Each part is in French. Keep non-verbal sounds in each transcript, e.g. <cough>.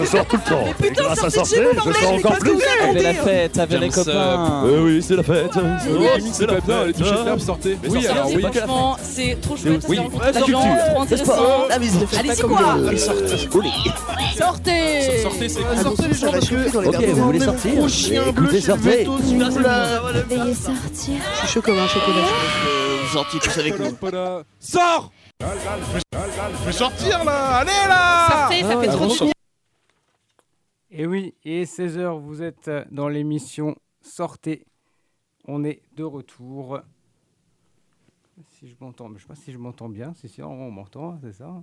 Je sors tout le temps. Mais putain, grâce à sortez de sortir, je sors encore plus. Avec la fête, avec les copains. Eh oui, c'est la fête. Oh, c'est pas bien, les Ah. fermes, sortez. Mais Oui, sortez, alors c'est oui. la Franchement, c'est trop chouette, Oui. la culture, trop intéressant. La visite. Allez-y quoi Sortez. Sortez Sortez, c'est Ah, sortez les gens parce que Ok, vous voulez sortir gros chien bleu Écoutez, sortez. Veuillez sortir. Je suis chaud comme un chocolat. Vous sortiez tous avec nous. Sors Je vais sortir là Allez là Sortez, ça fait Ah, trop bon, du bien. Et oui, et 16h, vous êtes dans l'émission Sortez. On est de retour. Si je m'entends, je sais pas si je m'entends bien. Si, si, on m'entend, c'est ça.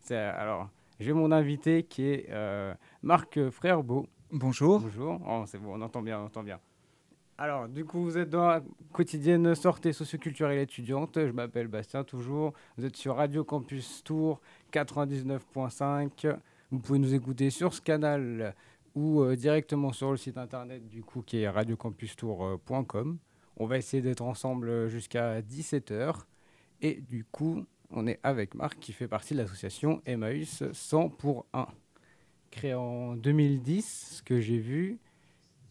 C'est- Alors, j'ai mon invité qui est euh, Marc Frèrebeau. Bonjour. Bonjour. Oh, c'est bon, on entend bien, on entend bien. Alors, du coup, vous êtes dans la quotidienne Sortez socioculturelle étudiante. Je m'appelle Bastien, toujours. Vous êtes sur Radio Campus Tour 99.5. Vous pouvez nous écouter sur ce canal ou euh, directement sur le site internet du coup qui est radiocampustour.com. On va essayer d'être ensemble euh, jusqu'à 17h. Et du coup, on est avec Marc qui fait partie de l'association Emmaüs 100 pour 1. Créée en 2010, ce que j'ai vu.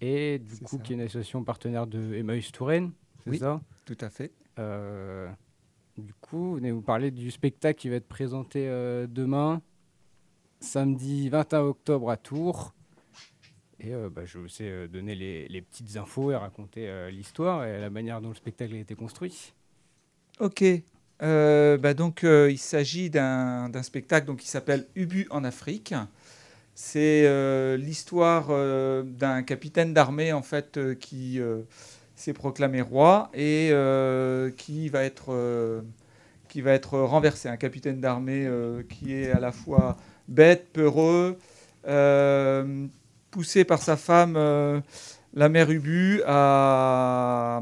Et du coup, ça. qui est une association partenaire de Emmaüs Touraine. C'est Oui. ça? Tout à fait. euh, du coup, vous venez vous parler du spectacle qui va être présenté euh, demain, samedi 21 octobre à Tours. Et euh, bah, je aussi euh, donner les, petites infos et raconter euh, l'histoire et la manière dont le spectacle a été construit. Ok. Euh, bah donc, il s'agit d'un spectacle qui s'appelle Ubu en Afrique. C'est l'histoire d'un capitaine d'armée en fait qui s'est proclamé roi et qui va être qui va être renversé. Un capitaine d'armée euh, qui est à la fois bête, peureux, euh, poussé par sa femme, euh, la mère Ubu, à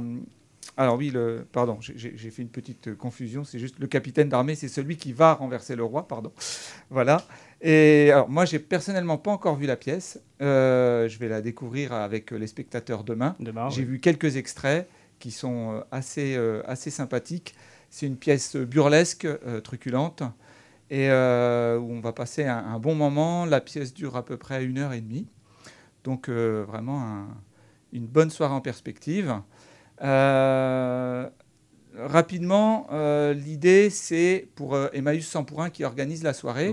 alors oui, le, pardon, j'ai- fait une petite confusion. C'est juste le capitaine d'armée, c'est celui qui va renverser le roi, pardon. Voilà. Et alors moi, j'ai personnellement pas encore vu la pièce. Euh, je vais la découvrir avec les spectateurs demain. Demain, J'ai oui. vu quelques extraits qui sont assez, euh, assez sympathiques. C'est une pièce burlesque, euh, truculente, et euh, où on va passer un, un bon moment. La pièce dure à peu près une heure et demie. Donc euh, vraiment un- une bonne soirée en perspective. Euh, rapidement, euh, l'idée, c'est pour euh, Emmaüs 100 pour 1 qui organise la soirée,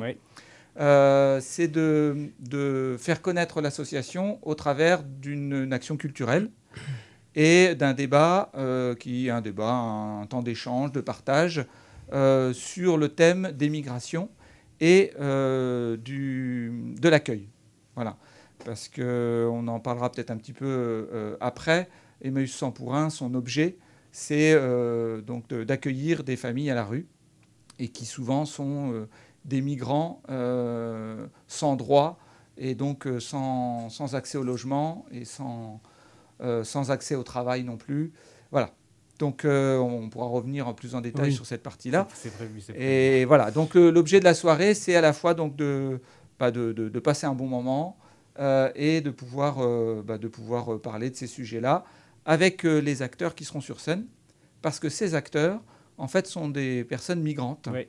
c'est de, de faire connaître l'association au travers d'une une action culturelle et d'un débat euh, qui est un débat, un temps d'échange, de partage euh, sur le thème des migrations et euh, de l'accueil. Voilà. Parce qu'on en parlera peut-être un petit peu après. Emmaüs 100 pour 1, son objet, c'est donc d'accueillir des familles à la rue et qui souvent sont des migrants sans droit et donc sans, sans accès au logement et sans, sans accès au travail non plus. Voilà. Donc euh, on pourra revenir en plus en détail Oui. sur cette partie-là. C'est prévu, c'est prévu. Et voilà, donc l'objet de la soirée, c'est à la fois donc de, bah, de, de- de passer un bon moment euh, et de pouvoir, euh, bah, de pouvoir euh, parler de ces sujets-là avec euh, les acteurs qui seront sur scène, parce que ces acteurs, en fait, sont des personnes migrantes, Oui.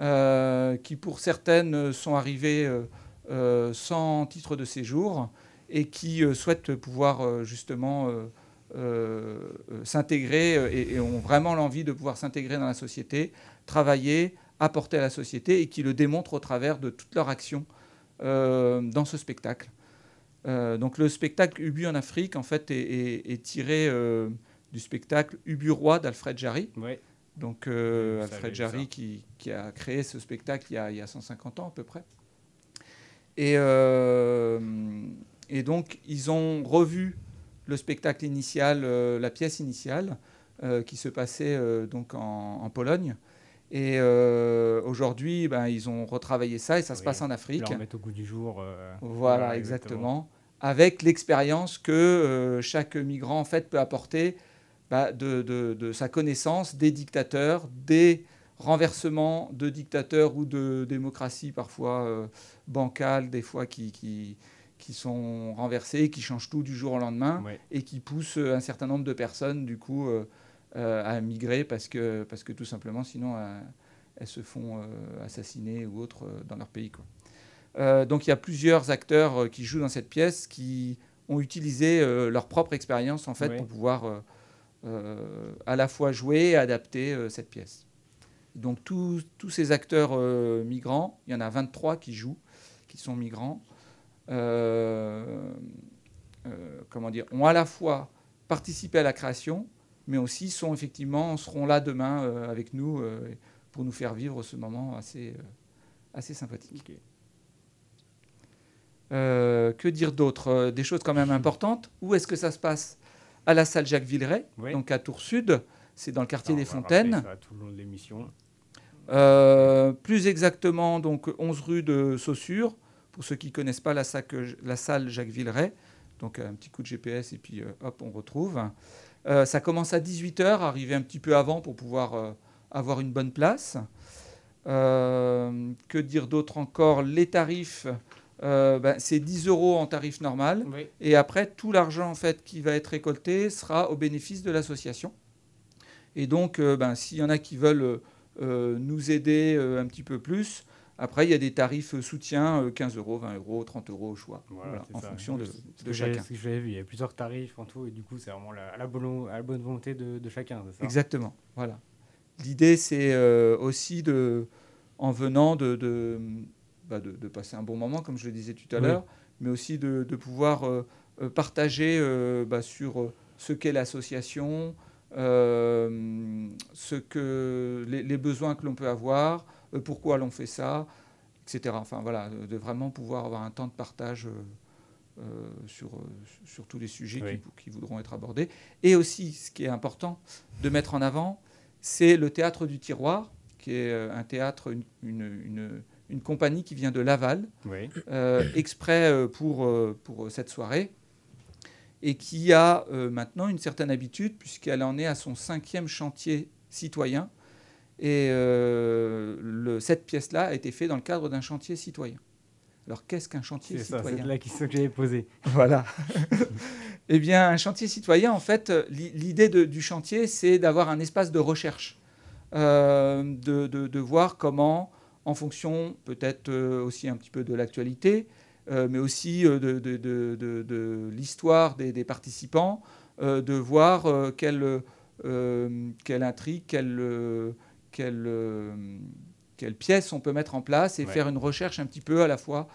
euh, qui pour certaines euh, sont arrivées euh, euh, sans titre de séjour et qui euh, souhaitent pouvoir euh, justement euh, s'intégrer et, et ont vraiment l'envie de pouvoir s'intégrer dans la société, travailler, apporter à la société et qui le démontrent au travers de toute leur action dans ce spectacle. Donc le spectacle Ubu en Afrique, en fait, est, est- est tiré du spectacle Ubu Roi d'Alfred Jarry. Ouais. Donc euh, Alfred Jarry qui, qui a créé ce spectacle il y a, il y a 150 ans à peu près. Et, euh, et donc ils ont revu le spectacle initial, euh, la pièce initiale, euh, qui se passait euh, donc en, en Pologne. Et aujourd'hui, ben, ils ont retravaillé ça et ça se passe en Afrique. Leur mettre au goût du jour. Voilà, exactement. Avec l'expérience que chaque migrant en fait peut apporter bah, de, de- de sa connaissance des dictateurs, des renversements de dictateurs ou de démocraties parfois bancales, des fois qui, qui, qui sont renversées, qui changent tout du jour au lendemain Ouais. et qui poussent un certain nombre de personnes du coup euh, euh, à migrer parce que, parce que tout simplement sinon euh, elles se font euh, assassiner ou autre euh, dans leur pays. Quoi. Euh, donc il y a plusieurs acteurs euh, qui jouent dans cette pièce qui ont utilisé euh, leur propre expérience en fait pour pouvoir euh, euh, à la fois jouer et adapter euh, cette pièce. Donc tous, tous ces acteurs euh, migrants, il y en a 23 qui jouent, qui sont migrants, euh, euh, comment dire, ont à la fois participé à la création, mais aussi sont effectivement seront là demain euh, avec nous euh, pour nous faire vivre ce moment assez, euh, assez sympathique. Euh, que dire d'autre? Euh, Des choses quand même importantes. Où est-ce que ça se passe? À la salle Jacques Villeray, Oui. donc à Tours Sud. C'est dans le quartier des Fontaines. ça tout le long de l'émission. Euh, plus exactement, donc 11 rue de Saussure, pour ceux qui ne connaissent pas la, sac- la salle Jacques Villeray. Donc un petit coup de GPS et puis euh, hop, on retrouve. Euh, ça commence à 18h, arriver un petit peu avant pour pouvoir euh, avoir une bonne place. Euh, que dire d'autre encore? Les tarifs, ben, c'est 10 euros en tarif normal. Oui. Et après, tout l'argent en fait qui va être récolté sera au bénéfice de l'association. Et donc, ben, s'il y en a qui veulent nous aider un petit peu plus, après, il y a des tarifs euh, soutien, euh, 15 euros, 20 euros, 30 euros au choix, Voilà, en ça. fonction de, C'est ce de chacun. ce que j'avais vu. Il y a plusieurs tarifs en tout, et du coup, c'est vraiment la, à la, bonne, à la bonne volonté de, de chacun. c'est ça? Exactement. Voilà. L'idée, c'est euh, aussi de, en venant de, de, bah, de- de passer un bon moment, comme je le disais tout à Oui. l'heure, mais aussi de, pouvoir euh, euh, partager euh, bah, sur euh, ce qu'est l'association, euh, ce que les, les besoins que l'on peut avoir, euh, pourquoi l'on fait ça, etc. Enfin voilà, de vraiment pouvoir avoir un temps de partage. euh, euh, sur, euh, sur tous les sujets Oui. qui, qui voudront être abordés. Et aussi, ce qui est important de mettre en avant, c'est le théâtre du tiroir, qui est euh, un théâtre, une, une- une- une compagnie qui vient de Laval, Oui. euh, exprès euh, pour, euh, pour cette soirée, et qui a euh, maintenant une certaine habitude, puisqu'elle en est à son cinquième chantier citoyen. Et euh, le- cette pièce-là a été faite dans le cadre d'un chantier citoyen. Alors qu'est-ce qu'un chantier C'est ça, citoyen? c'est la question que j'avais posée. <laughs> voilà. <laughs> eh bien, un chantier citoyen, en fait, l'i- l'idée de- du chantier, c'est d'avoir un espace de recherche, euh, de, de- de voir comment, en fonction peut-être euh, aussi un petit peu de l'actualité, euh, mais aussi de, l'histoire des, des participants, euh, de voir quelle, quelle intrigue, quelle, quelle, euh, quelle pièce on peut mettre en place et Ouais. faire une recherche un petit peu à la fois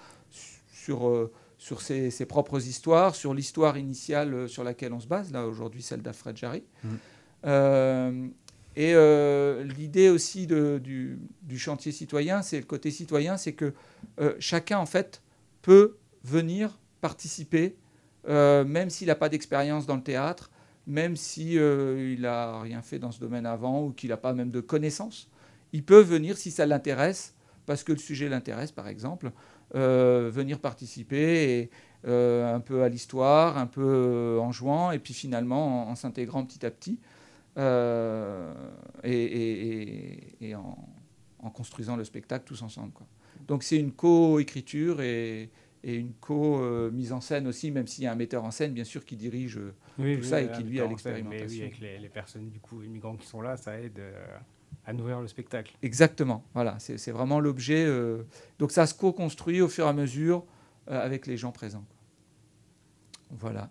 sur, euh, sur ses, ses propres histoires, sur l'histoire initiale euh, sur laquelle on se base, là aujourd'hui celle d'Alfred Jarry. Euh, et euh, l'idée aussi de- du, du chantier citoyen, c'est le côté citoyen, c'est que euh, chacun en fait peut venir participer, même s'il n'a pas d'expérience dans le théâtre, même si euh, il n'a rien fait dans ce domaine avant ou qu'il n'a pas même de connaissances, il peut venir si ça l'intéresse, parce que le sujet l'intéresse par exemple, euh, venir participer euh, un peu à l'histoire, un peu en jouant, et puis finalement en, s'intégrant petit à petit, et, en, construisant le spectacle tous ensemble. Donc c'est une co-écriture et, et une co-mise en scène aussi, même s'il y a un metteur en scène, bien sûr, qui dirige. euh, Oui, Tout ça, et qui, lui, a mais Oui, l'expérimentation. avec les, les personnes du coup immigrants qui sont là, ça aide euh, à nourrir le spectacle. Exactement, voilà, c'est vraiment l'objet. euh, donc ça se co-construit au fur et à mesure euh, avec les gens présents. Voilà.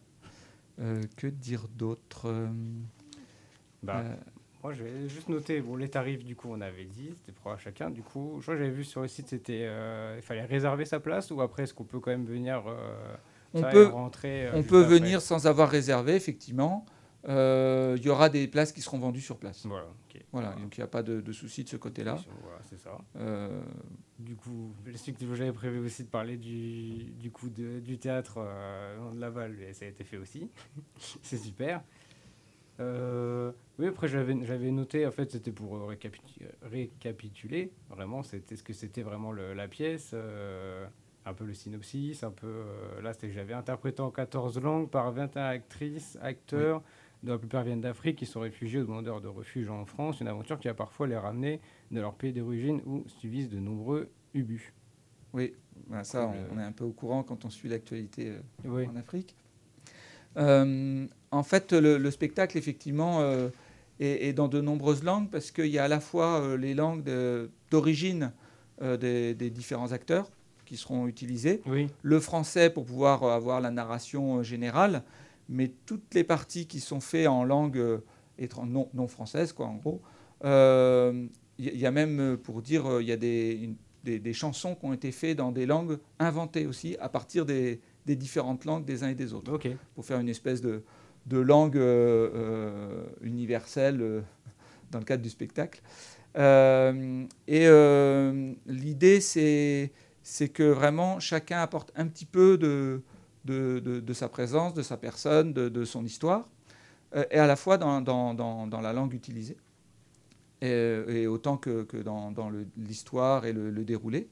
Euh, que dire d'autre Bah, Moi, je vais juste noter, bon, les tarifs, du coup, on avait dit, c'était pour à chacun. Du coup, je crois que j'avais vu sur le site, c'était, euh, il fallait réserver sa place ou après, est-ce qu'on peut quand même venir euh, On ça peut, rentrer euh, on peut après venir sans avoir réservé, effectivement. Euh, Il y aura des places qui seront vendues sur place. Voilà. Voilà, donc il n'y a pas de, de souci de ce côté-là. Voilà, c'est ça. Du coup, j'avais prévu aussi de parler du, du coup de- du théâtre de Laval, et ça a été fait aussi. <laughs> c'est super. Euh, oui, après j'avais noté, en fait, c'était pour euh, euh, récapituler, vraiment, c'était ce que c'était vraiment le- la pièce, euh, un peu le synopsis, un peu. euh, là, c'était que j'avais interprété en 14 langues par 21 actrices, acteurs, dont la plupart viennent d'Afrique, qui sont réfugiés ou demandeurs de refuge en France, une aventure qui va parfois les ramener de leur pays d'origine où subissent de nombreux ubus. oui, ben ça, on, on est un peu au courant quand on suit l'actualité Oui. en Afrique. Euh, en fait, le, le spectacle, effectivement, euh, est, est dans de nombreuses langues parce qu'il y a à la fois euh, les langues d'origine des, des différents acteurs. qui seront utilisées. Oui. Le français pour pouvoir avoir la narration générale, mais toutes les parties qui sont faites en langue non, non française, quoi, en gros. Il y, y a même, pour dire, il y a des, une- des, des chansons qui ont été faites dans des langues inventées aussi, à partir des, des différentes langues des uns et des autres Ok. pour faire une espèce de, de langue euh, euh, universelle euh, dans le cadre du spectacle. Et l'idée, c'est, que vraiment chacun apporte un petit peu de, de, de- de sa présence, de sa personne, de, son histoire, et à la fois dans, dans- dans- dans la langue utilisée, et, et autant que, que dans, dans l'histoire et le, le déroulé.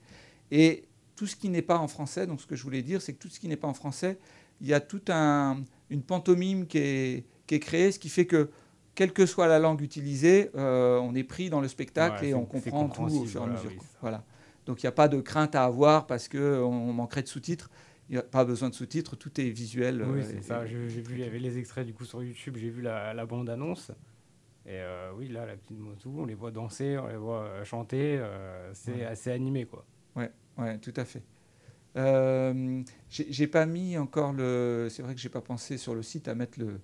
Et tout ce qui n'est pas en français, donc ce que je voulais dire, c'est que tout ce qui n'est pas en français, il y a toute un, une pantomime qui est, qui est créée, ce qui fait que, quelle que soit la langue utilisée, euh, on est pris dans le spectacle Ouais, et on comprend tout au fur et à mesure. oui. Voilà. Donc il n'y a pas de crainte à avoir parce qu'on manquerait de sous-titres. Il n'y a pas besoin de sous-titres, tout est visuel. Oui, euh, c'est ça. J'ai vu, il y avait les extraits du coup sur YouTube, j'ai vu la, la bande-annonce. Et euh, oui, là, la petite moto, on les voit danser, on les voit chanter. euh, c'est Ouais. assez animé, quoi. Ouais, tout à fait. Euh, j'ai pas mis encore le. C'est vrai que j'ai pas pensé sur le site à mettre le,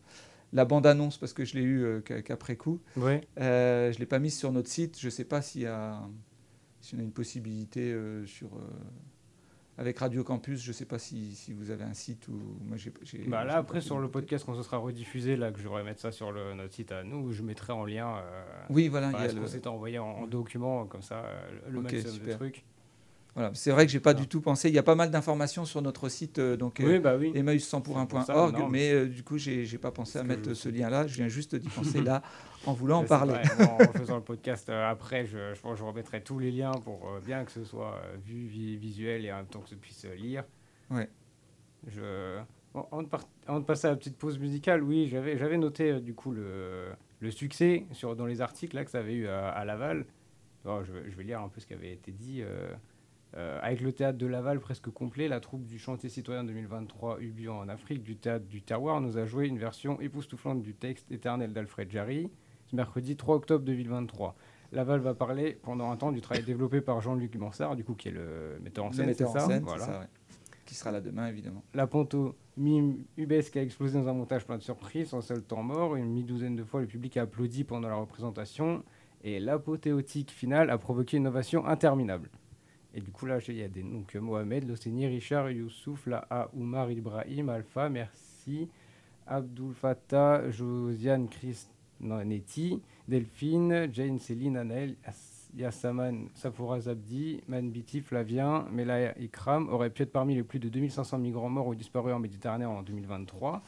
la bande-annonce parce que je l'ai eu euh, qu'a- qu'après coup. Ouais. Euh, je l'ai pas mise sur notre site. Je sais pas s'il y a, si on a une possibilité euh, sur. euh, avec Radio Campus, je sais pas si, si vous avez un site ou moi j'ai. Bah là, après, sur le podcast, quand ce sera rediffusé, là, que je mettre ça sur le, notre site à nous, je mettrai en lien. Oui, voilà. il y a ce le- qu'on s'était envoyé en, en document, comme ça, le Ok, maximum de trucs. Voilà, c'est vrai que j'ai pas Ah. du tout pensé. Il y a pas mal d'informations sur notre site, euh, donc Oui, bah oui. emmaüs 100 pour C'est un pour ça, point org, non, mais euh, du coup, j'ai j'ai pas pensé à mettre je- ce lien-là. Je viens juste d'y penser <laughs> là en voulant en parler. vrai, en faisant le podcast euh, après, je, je pense que je remettrai tous les liens pour euh, bien que ce soit euh, vu, vi- visuel et en même temps que se puisse euh, lire. Ouais. Je... Bon, avant, de par- avant de passer à la petite pause musicale, oui, j'avais noté euh, du coup le, le succès sur, dans les articles là, que ça avait eu à, à Laval. Bon, je, je vais lire un peu ce qui avait été dit. Euh, avec le théâtre de Laval presque complet, la troupe du chantier citoyen 2023 Ubu en Afrique du théâtre du terroir nous a joué une version époustouflante du texte éternel d'Alfred Jarry ce mercredi 3 octobre 2023. Laval va parler pendant un temps du travail développé par Jean-Luc Mansart, du coup qui est le metteur en Le scène, metteur en scène, Voilà. c'est ça, ouais. qui sera là demain évidemment. La pantomime UBS qui a explosé dans un montage plein de surprises, sans seul temps mort. Une mi-douzaine de fois, le public a applaudi pendant la représentation. Et l'apothéotique finale a provoqué une ovation interminable. Et du coup, là, il y a des noms Mohamed, Loseni, Richard, Youssouf, Laha, Oumar, Ibrahim, Alpha, Merci, Abdul Fattah, Josiane Christnanetti, Delphine, Jane Céline, As- Yassaman, Safoura Zabdi, Manbiti, Flavien, Melaya Ikram auraient pu être parmi les plus de 2500 migrants morts ou disparus en Méditerranée en 2023.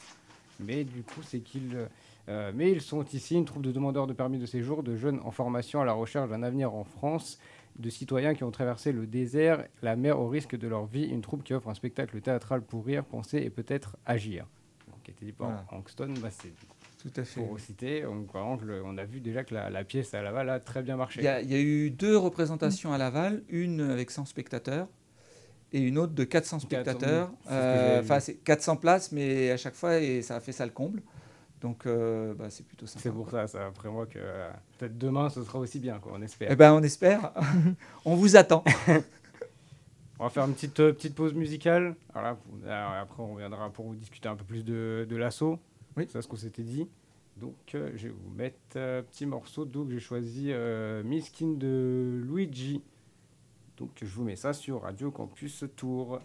Mais du coup, c'est qu'ils. Euh, mais ils sont ici une troupe de demandeurs de permis de séjour, de jeunes en formation à la recherche d'un avenir en France, de citoyens qui ont traversé le désert, la mer au risque de leur vie, une troupe qui offre un spectacle théâtral pour rire, penser et peut-être agir. Donc, qui a été dit par Voilà. Anxton, c'est Tout à fait. pour citer. Le- on a vu déjà que la, la pièce à Laval a très bien marché. Il y, a, il y a eu deux représentations à Laval, une avec 100 spectateurs et une autre de 400 400, spectateurs. Euh, Enfin, c'est 400 places, mais à chaque fois, et ça a fait ça le comble. Donc, euh, bah, c'est plutôt sympa. C'est pour ça, ça après moi que euh, peut-être demain ce sera aussi bien, quoi, on espère. Eh ben, on espère. <laughs> on vous attend. <laughs> On va faire une petite, euh, petite pause musicale. Alors là, pour- alors après, on reviendra pour vous discuter un peu plus de, de l'assaut. Oui. C'est ce qu'on s'était dit. Donc, euh, je vais vous mettre un petit morceau. Donc, j'ai choisi Miskin de Luigi. Donc, je vous mets ça sur Radio Campus Tour.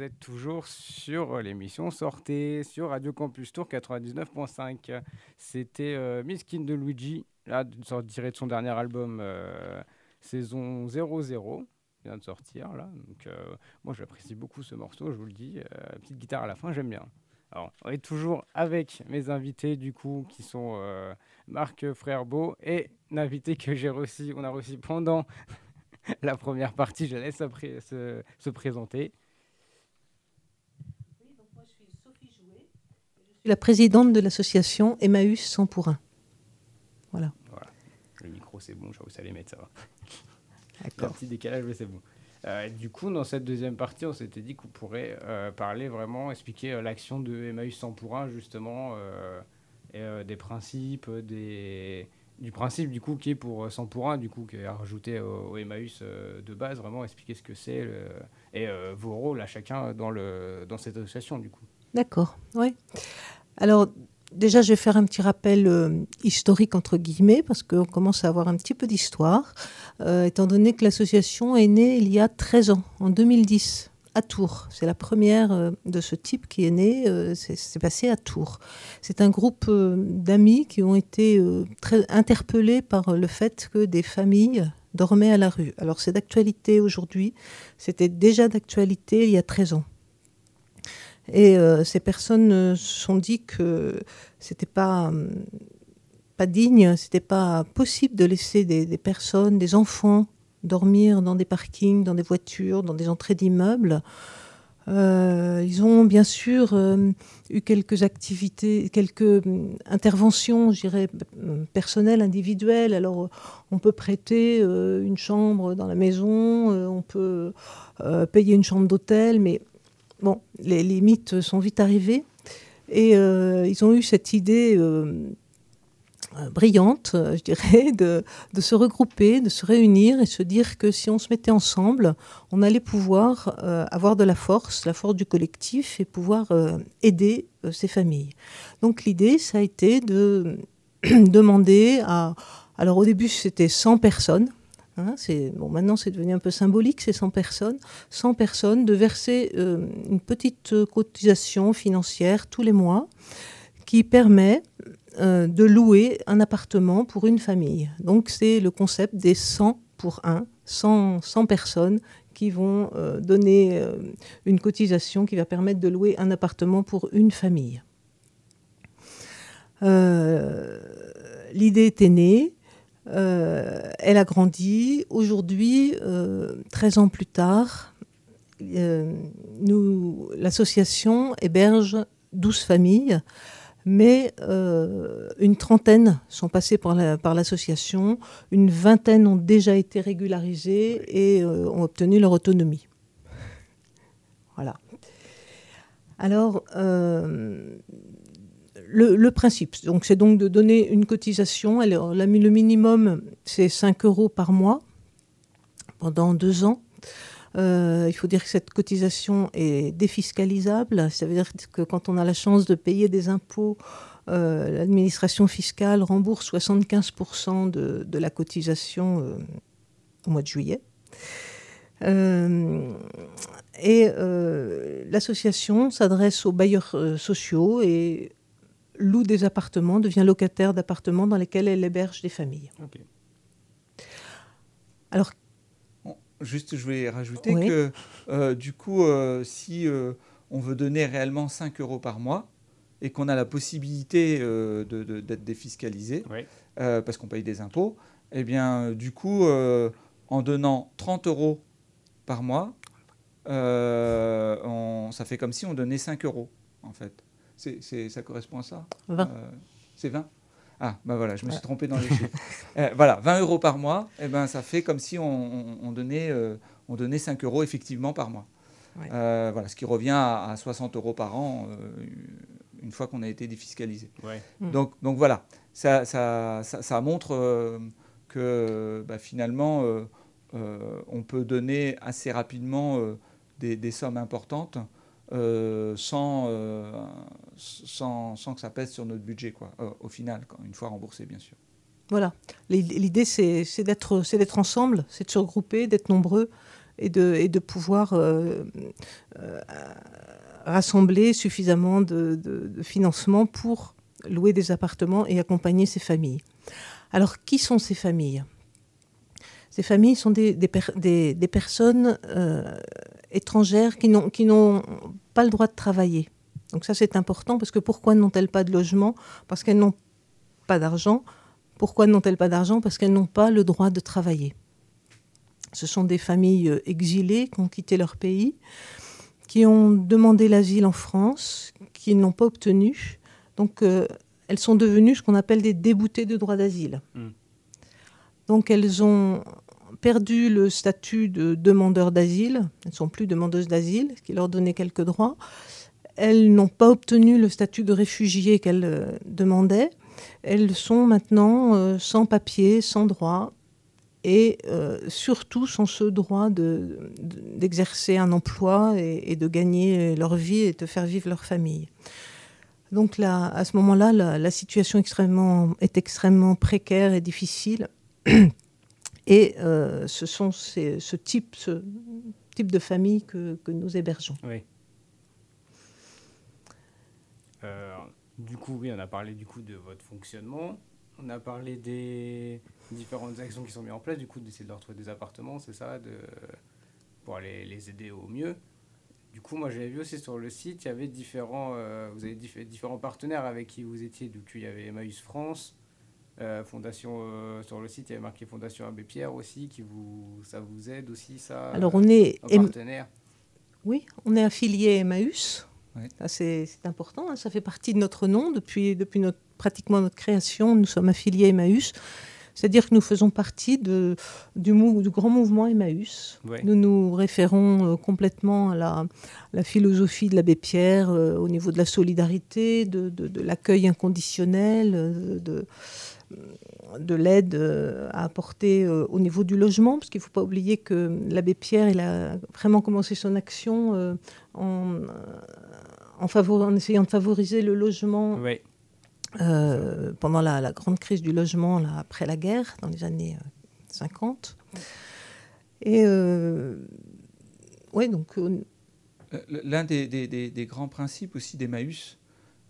Êtes toujours sur l'émission Sortez sur Radio Campus Tour 99.5. C'était euh, Miskin de Luigi, là, tiré de son dernier album euh, saison 00. Il vient de sortir là. Donc, euh, moi j'apprécie beaucoup ce morceau, je vous le dis. Euh, petite guitare à la fin, j'aime bien. Alors, on est toujours avec mes invités du coup qui sont euh, Marc Frèrbeau et un invité que j'ai reçu, on a reçu pendant <laughs> la première partie. Je laisse après se, se présenter. La présidente de l'association Emmaüs 100 pour 1. Voilà. Le micro, c'est bon, je vous allez mettre ça. va. Un D'accord. petit décalage, mais c'est bon. Euh, du coup, dans cette deuxième partie, on s'était dit qu'on pourrait euh, parler vraiment, expliquer euh, l'action de Emmaüs 100 pour 1, justement, et des principes, des... du principe du coup qui est pour euh, 100 pour 1, du coup, qui est rajouté au, au Emmaüs de base, vraiment expliquer ce que c'est le- et vos rôles à chacun dans, le, dans cette association, du coup. D'accord, oui. Alors, déjà, je vais faire un petit rappel euh, historique, entre guillemets, parce qu'on commence à avoir un petit peu d'histoire, euh, étant donné que l'association est née il y a 13 ans, en 2010, à Tours. C'est la première euh, de ce type qui est née, c'est passé à Tours. C'est un groupe d'amis qui ont été très interpellés par le fait que des familles dormaient à la rue. Alors, c'est d'actualité aujourd'hui, c'était déjà d'actualité il y a 13 ans. Et euh, ces personnes euh, se sont dit que c'était pas hum, pas digne, c'était pas possible de laisser des, personnes, des enfants dormir dans des parkings, dans des voitures, dans des entrées d'immeubles. Euh, ils ont bien sûr euh, eu quelques activités, quelques interventions, je dirais, personnelles, individuelles. Alors, euh, on peut prêter euh, une chambre dans la maison, euh, on peut euh, payer une chambre d'hôtel, mais bon, les limites sont vite arrivées. Et euh, ils ont eu cette idée euh, euh, brillante, je dirais, <laughs> de, se regrouper, de se réunir et se dire que si on se mettait ensemble, on allait pouvoir avoir de la force, la force du collectif et pouvoir aider ces familles. Donc l'idée, ça a été de <clears throat> demander à... Alors au début, c'était 100 personnes. Hein, bon, maintenant, c'est devenu un peu symbolique, c'est 100 personnes. 100 personnes de verser euh, une petite euh, cotisation financière tous les mois qui permet euh, de louer un appartement pour une famille. Donc c'est le concept des 100 pour 1, 100, 100 personnes qui vont donner une cotisation qui va permettre de louer un appartement pour une famille. L'idée était née, euh, elle a grandi. Aujourd'hui, euh, 13 ans plus tard, euh, nous, l'association héberge 12 familles, mais euh, une trentaine sont passées par la- par l'association, une vingtaine ont déjà été régularisées et euh, ont obtenu leur autonomie. Voilà. Alors, euh, le, principe, c'est donc de donner une cotisation. Le minimum, c'est 5 euros par mois pendant deux ans. Euh, il faut dire que cette cotisation est défiscalisable. Ça veut dire que quand on a la chance de payer des impôts, euh, l'administration fiscale rembourse 75% de, la cotisation euh, au mois de juillet. Et l'association s'adresse aux bailleurs sociaux et loue des appartements, devient locataire d'appartements dans lesquels elle héberge des familles. Alors, Bon, Juste, je voulais rajouter Oui. que euh, du coup, euh, si euh, on veut donner réellement 5 euros par mois et qu'on a la possibilité euh, d'être défiscalisé, euh, parce qu'on paye des impôts, eh bien, du coup, euh, en donnant 30 euros par mois, euh, on- ça fait comme si on donnait 5 euros, en fait. C'est, ça correspond à ça 20. Euh, C'est 20 Ah, bah voilà, je me suis trompé dans les <laughs> chiffres. Euh, voilà, 20 euros par mois, eh ben, ça fait comme si on, on- on donnait, euh, on donnait 5 euros effectivement par mois. Ouais. Euh, voilà, ce qui revient à, à 60 euros par an euh, une fois qu'on a été défiscalisé. Ouais. Mm. Donc, donc voilà, ça, ça, ça, ça montre euh, que bah, finalement, euh, euh, on peut donner assez rapidement euh, des, des sommes importantes euh, sans, euh, sans, sans que ça pèse sur notre budget, quoi, euh, au final, une fois remboursé, bien sûr. Voilà. L'id- L'idée, c'est d'être ensemble, c'est de se regrouper, d'être nombreux et de, et de pouvoir rassembler suffisamment de, de- financement pour louer des appartements et accompagner ces familles. Alors, qui sont ces familles? Ces familles sont des, des, des- personnes étrangères qui n'ont pas le droit de travailler. Donc ça, c'est important parce que pourquoi n'ont-elles pas de logement Parce qu'elles n'ont pas d'argent? Pourquoi n'ont-elles pas d'argent Parce qu'elles n'ont pas le droit de travailler? Ce sont des familles euh, exilées qui ont quitté leur pays, qui ont demandé l'asile en France, qui n'ont pas obtenu. Donc, euh, elles sont devenues ce qu'on appelle des déboutées de droit d'asile. Mm. Donc, elles ont perdu le statut de demandeur d'asile. Elles ne sont plus demandeuses d'asile, ce qui leur donnait quelques droits. Elles n'ont pas obtenu le statut de réfugié qu'elles euh, demandaient elles sont maintenant euh, sans papier, sans droit, et euh, surtout sans ce droit de- de- d'exercer un emploi et, de gagner leur vie et de faire vivre leur famille. Donc là, à ce moment-là, la, situation est extrêmement précaire et difficile. <clears throat> Et euh, ce sont ce, type, ce type de famille que, que nous hébergeons. Oui. Du coup, on a parlé du coup de votre fonctionnement. On a parlé des différentes actions qui sont mises en place, du coup, d'essayer de leur trouver des appartements, c'est ça, de, pour aller les aider au mieux. Du coup, moi, j'avais vu aussi sur le site, il y avait différents, euh, vous avez diff- différents partenaires avec qui vous étiez. Donc, il y avait Emmaüs France, euh, Fondation, euh, sur le site, il y avait marqué Fondation Abbé Pierre aussi, qui vous, ça vous aide aussi, ça Alors on est, un partenaire. Oui, on est affilié à Emmaüs. Oui. C'est important, hein, ça fait partie de notre nom. Depuis, depuis notre, pratiquement notre création, nous sommes affiliés à Emmaüs. C'est-à-dire que nous faisons partie de, du, mou- du grand mouvement Emmaüs. Ouais. Nous nous référons euh, complètement à la, la philosophie de l'abbé Pierre euh, au niveau de la solidarité, de, de- de l'accueil inconditionnel, euh, de, de l'aide euh, à apporter euh, au niveau du logement, parce qu'il ne faut pas oublier que l'abbé Pierre il a vraiment commencé son action euh, en, en, favor- en essayant de favoriser le logement euh, pendant la, la grande crise du logement là, après la guerre, dans les années euh, 50. Et euh, ouais, donc euh, Euh, L'un des, des- des- des grands principes aussi d'Emmaüs,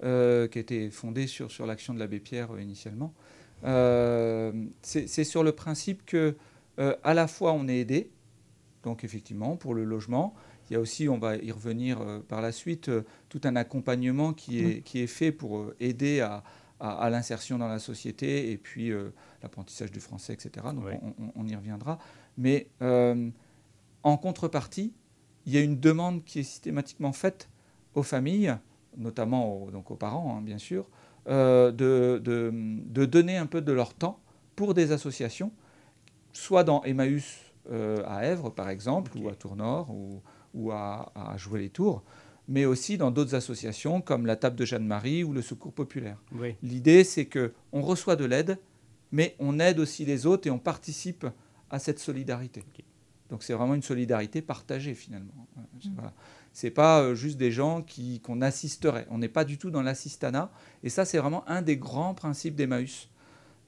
euh, qui a été fondé sur, sur l'action de l'abbé Pierre euh, initialement, euh, c'est c'est sur le principe que euh, à la fois on est aidé, donc effectivement pour le logement, il y a aussi, on va y revenir euh, par la suite, euh, tout un accompagnement qui est, qui est fait pour euh, aider à, à- à l'insertion dans la société et puis euh, l'apprentissage du français, etc. Donc Oui. on, on- on y reviendra. Mais euh, en contrepartie, il y a une demande qui est systématiquement faite aux familles, notamment aux, donc aux parents, hein, bien sûr, euh, de, de- de donner un peu de leur temps pour des associations, soit dans Emmaüs euh, à Èvres, par exemple, ou à Tournord, ou, ou à, à Jouer les Tours, mais aussi dans d'autres associations comme la Table de Jeanne-Marie ou le Secours Populaire. Oui. L'idée, c'est que on reçoit de l'aide, mais on aide aussi les autres et on participe à cette solidarité. Donc c'est vraiment une solidarité partagée finalement. C'est- voilà. C'est pas euh, juste des gens qui qu'on assisterait. On n'est pas du tout dans l'assistanat. Et ça, c'est vraiment un des grands principes d'Emmaüs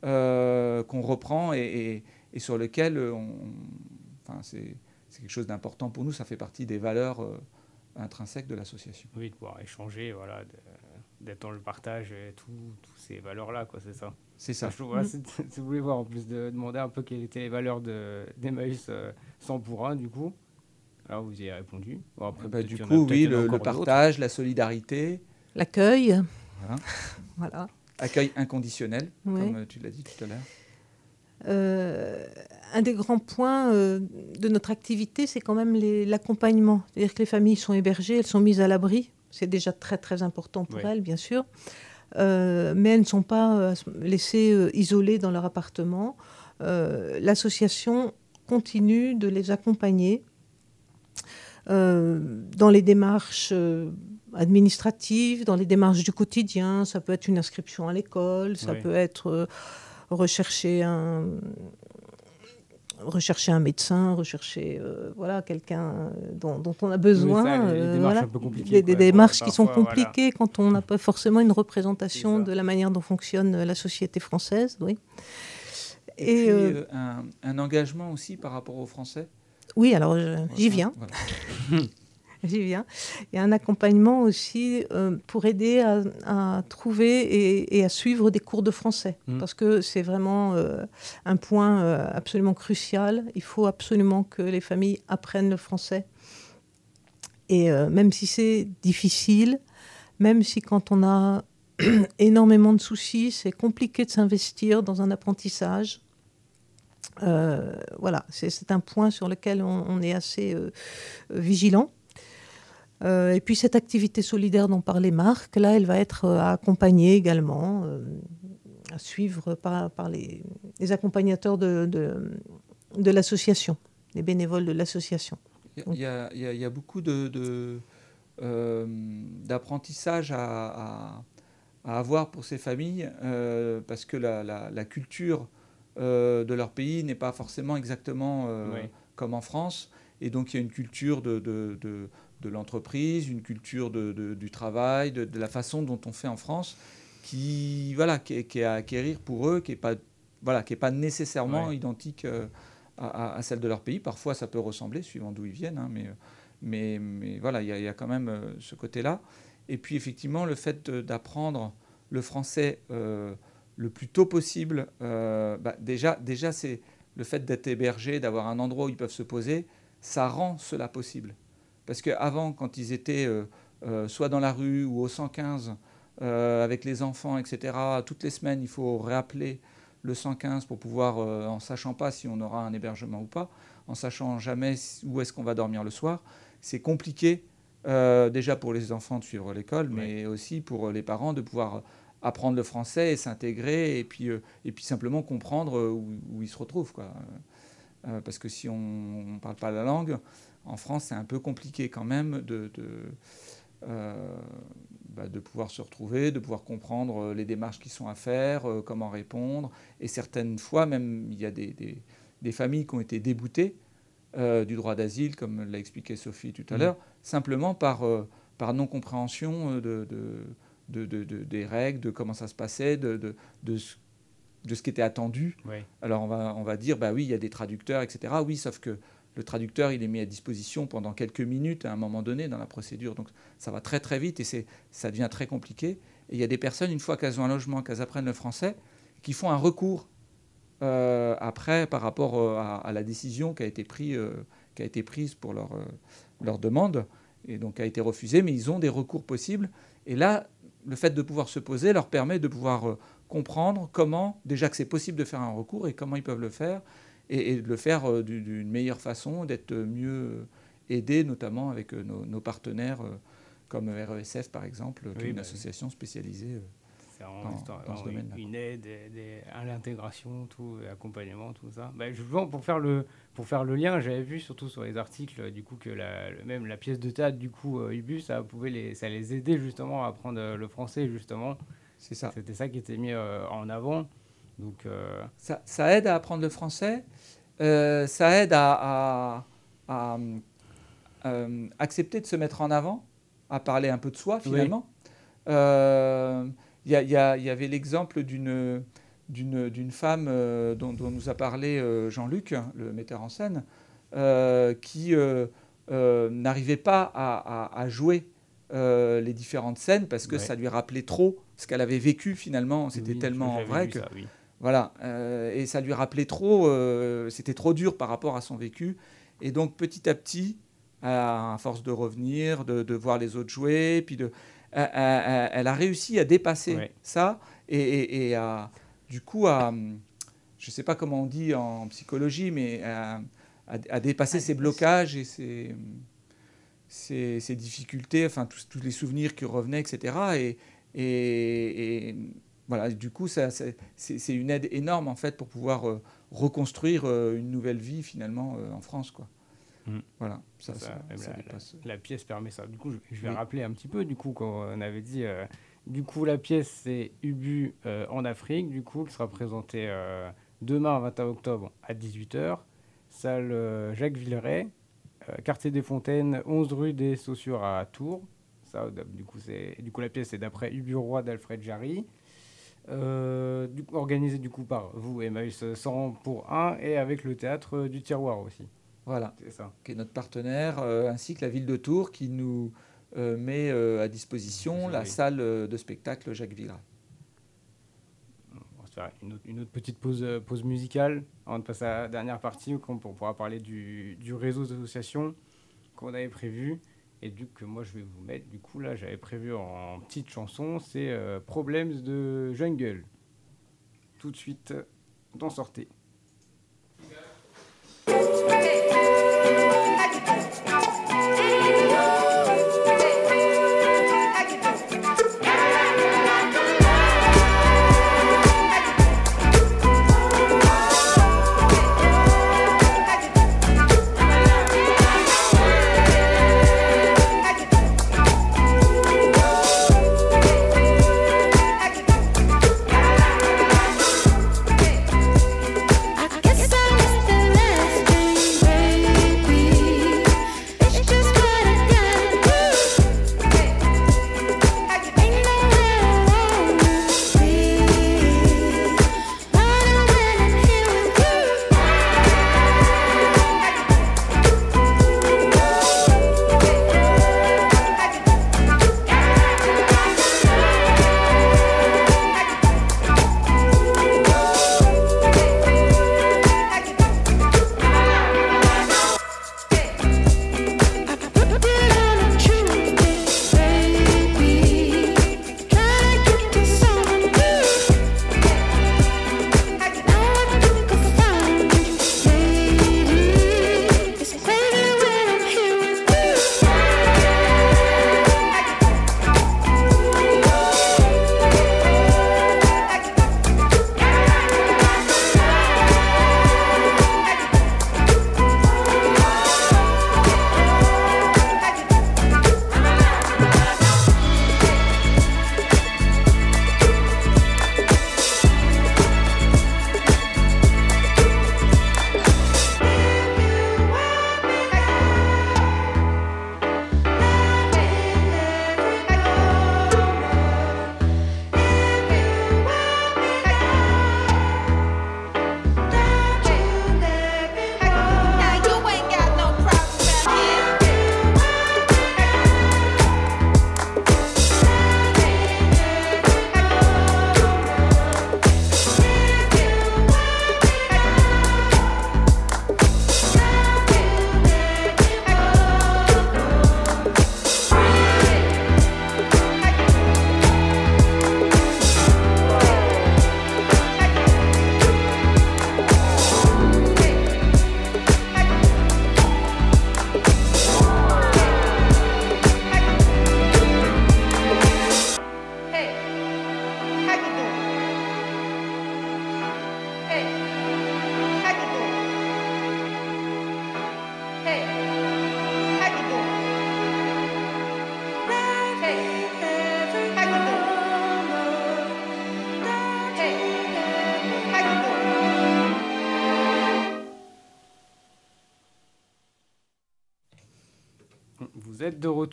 euh, qu'on reprend et, et- et sur lequel euh, on, enfin, c'est c'est quelque chose d'important pour nous. Ça fait partie des valeurs euh, intrinsèques de l'association. Oui, de pouvoir échanger, voilà, de, d'être dans le partage et tout, toutes ces valeurs-là, quoi, c'est ça. C'est ça. Je- voilà, Mm. c'est- si vous voulez voir, en plus de demander un peu quelles étaient les valeurs de- d'Emmaüs euh, 100 pour 1, du coup. Alors, vous y avez répondu. Bon, après, Bah, du coup, oui, le, partage, la solidarité, L'accueil. Voilà. <laughs> voilà. accueil inconditionnel, Oui. comme euh, tu l'as dit tout à l'heure. Euh, un des grands points euh, de notre activité, c'est quand même l'accompagnement. C'est-à-dire que les familles sont hébergées, elles sont mises à l'abri. C'est déjà très très important pour Oui. elles, bien sûr. Euh, mais elles ne sont pas euh, laissées euh, isolées dans leur appartement. Euh, L'association continue de les accompagner euh, dans les démarches euh, administratives, dans les démarches du quotidien. Ça peut être une inscription à l'école, ça Oui. peut être euh, rechercher un rechercher un médecin, rechercher euh, voilà quelqu'un dont, dont on a besoin, ça, les- les euh, démarches voilà. un peu compliquées, des, démarches qui parfois, sont voilà. compliquées quand on n'a pas forcément une représentation de la manière dont fonctionne euh, la société française, oui. Et, Et, puis, euh, euh, un, un engagement aussi par rapport aux Français? Oui, alors j'y viens. Voilà. <laughs> J'y viens. Il y a un accompagnement aussi euh, pour aider à, à trouver et, et à suivre des cours de français. Mm. Parce que c'est vraiment euh, un point euh, absolument crucial. Il faut absolument que les familles apprennent le français. Et même si c'est difficile, même si quand on a <clears throat> énormément de soucis, c'est compliqué de s'investir dans un apprentissage. Euh, voilà, c'est un point sur lequel on, est assez euh, vigilant. Euh, et puis cette activité solidaire dont parlait Marc, là, elle va être accompagnée également, à suivre par, les, accompagnateurs de, l'association, les bénévoles de l'association. Il y, a- beaucoup d'apprentissage à, avoir pour ces familles parce que la culture euh, de leur pays n'est pas forcément exactement euh, Oui. comme en France. Et donc il y a une culture de, de, de- de l'entreprise, une culture du travail, de, la façon dont on fait en France, qui, voilà, qui, est, qui est à acquérir pour eux, qui n'est pas, voilà, qui est pas nécessairement identique euh, à, celle de leur pays. Parfois, ça peut ressembler, suivant d'où ils viennent, hein, mais, mais, mais voilà, il y, a- il y a quand même ce côté-là. Et puis, effectivement, le fait d'apprendre le français le plus tôt possible, euh, bah, déjà, déjà c'est le fait d'être hébergé, d'avoir un endroit où ils peuvent se poser, ça rend cela possible. Parce qu'avant, quand ils étaient euh, euh, soit dans la rue ou au 115 euh, avec les enfants, etc., toutes les semaines, il faut réappeler le 115 pour pouvoir, en sachant pas si on aura un hébergement ou pas, en sachant jamais où est-ce qu'on va dormir le soir, c'est compliqué euh, déjà pour les enfants de suivre l'école, mais aussi pour les parents de pouvoir apprendre le français et s'intégrer et puis, euh, et puis simplement comprendre euh, où, où ils se retrouvent. Quoi. Euh, parce que si on ne parle pas la langue, en France, c'est un peu compliqué quand même de, de, euh, bah, de pouvoir se retrouver, de pouvoir comprendre les démarches qui sont à faire, euh, comment répondre. Et certaines fois, même, il y a des, des- des familles qui ont été déboutées euh, du droit d'asile, comme l'a expliqué Sophie tout à Mhm. l'heure, simplement par, par non-compréhension de, de- de- de- de- des règles, de comment ça se passait, de, de, ce, de ce qui était attendu. Alors on va, on va dire, bah oui, il y a des traducteurs, etc. Oui, sauf que le traducteur, il est mis à disposition pendant quelques minutes à un moment donné dans la procédure. Donc ça va très très vite et ça devient très compliqué. Et il y a des personnes, une fois qu'elles ont un logement, qu'elles apprennent le français, qui font un recours euh, après par rapport euh, à, à la décision qui a été, pris, euh, qui a été prise pour leur, leur demande et donc a été refusée, mais ils ont des recours possibles. Et là, le fait de pouvoir se poser leur permet de pouvoir euh, comprendre comment, déjà que c'est possible de faire un recours et comment ils peuvent le faire, et, et de le faire euh, du- d'une meilleure façon, d'être mieux euh, aidés, notamment avec nos, nos partenaires comme RESF par exemple, qui est une bah association spécialisée. Vraiment dans- histoire- dans ce domaine-là. une aide et des- à l'intégration, tout, accompagnement, tout ça. Bah, justement, pour faire le, pour faire le lien, j'avais vu surtout sur les articles, euh, du coup, que la, même la pièce de théâtre, du coup, euh, Ubu, ça pouvait les, ça les aider justement à apprendre euh, le français, justement. C'est ça. C'était ça qui était mis euh, en avant. Donc, euh, Ça, ça aide à apprendre le français, euh, ça aide à, à- à, accepter de se mettre en avant, à parler un peu de soi finalement. Euh, Il y, avait l'exemple d'une femme euh, dont, dont nous a parlé euh, Jean-Luc, le metteur en scène, euh, qui n'arrivait pas à, à- à jouer les différentes scènes parce que Ouais. ça lui rappelait trop ce qu'elle avait vécu finalement. C'était Oui, tellement vrai que ça, oui. voilà, et ça lui rappelait trop, c'était trop dur par rapport à son vécu. Et donc petit à petit, à, à force de revenir, de, de voir les autres jouer, puis de, elle, a réussi à dépasser Ouais. ça et, et- et à, du coup, à, je ne sais pas comment on dit en psychologie, mais à, à- à dépasser ses blocages et ses, ses, ses difficultés, enfin tous, tous les souvenirs qui revenaient, etc. Et, et- et voilà, du coup, ça, ça- c'est c'est une aide énorme en fait pour pouvoir euh, reconstruire euh, une nouvelle vie finalement euh, en France, quoi. Mm. Voilà, ça, Ça, ben, dépasse. La pièce permet ça. Du coup, je, je vais Oui. rappeler un petit peu, du coup, quand on avait dit. euh, du coup, la pièce, c'est Ubu euh, en Afrique, du coup, qui sera présentée euh, demain, 21 octobre, à 18h. Salle Jacques Villeray, quartier des Fontaines, 11 rue des Saussures à Tours. Ça, du coup, c'est, du coup, la pièce est d'après Ubu Roi d'Alfred Jarry. Euh, du du coup par vous, Emmaüs 100 pour 1, et avec le théâtre du tiroir aussi. Voilà, C'est ça. qui est notre partenaire, euh, ainsi que la ville de Tours qui nous euh, met euh, à disposition la salle de spectacle Jacques Villeray. On va se faire une autre, une autre petite pause, pause musicale avant de passer à la dernière partie où on pour- pourra parler du, du réseau d'associations qu'on avait prévu. Et du coup, que moi je vais vous mettre, du coup là j'avais prévu en petite chanson, c'est Problems de Jungle. Tout de suite, d'en sortez.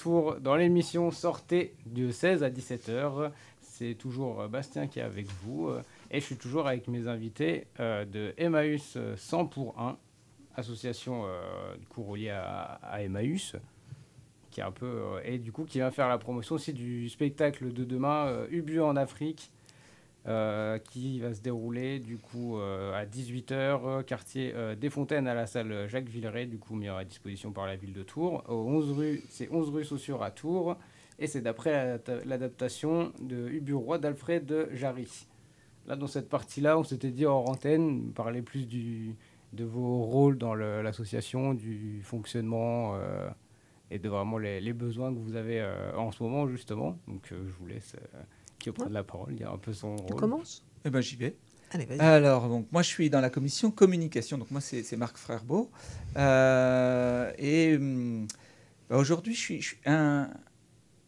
Dans l'émission Sortez de 16 à 17h. C'est toujours euh, Bastien qui est avec vous. euh, Et je suis toujours avec mes invités euh, de Emmaüs euh, 100 pour 1, association du à, à Emmaüs, qui est un peu et du coup qui va faire la promotion aussi du spectacle de demain Ubu en Afrique euh, qui va se dérouler du coup euh, à 18h quartier euh, des Fontaines à la salle Jacques Villeray du coup mis à disposition par la ville de Tours au 11 rue c'est 11 rue Saussure à Tours et c'est d'après l'adapta- l'adaptation de Ubu Roi d'Alfred Jarry. Là dans cette partie là on s'était dit hors antenne parler plus du de vos rôles dans l'association du fonctionnement euh, et de vraiment les, besoins que vous avez euh, en ce moment justement. Donc euh, je vous laisse euh, qui prendre la parole, dire un peu son Tu rôle. commences Eh ben, j'y vais. Allez, vas-y. Alors, donc, moi, je suis dans la commission communication. Donc, moi, c'est c'est Marc Frèrbeau. Euh, et hum, bah, aujourd'hui, je suis, je suis un,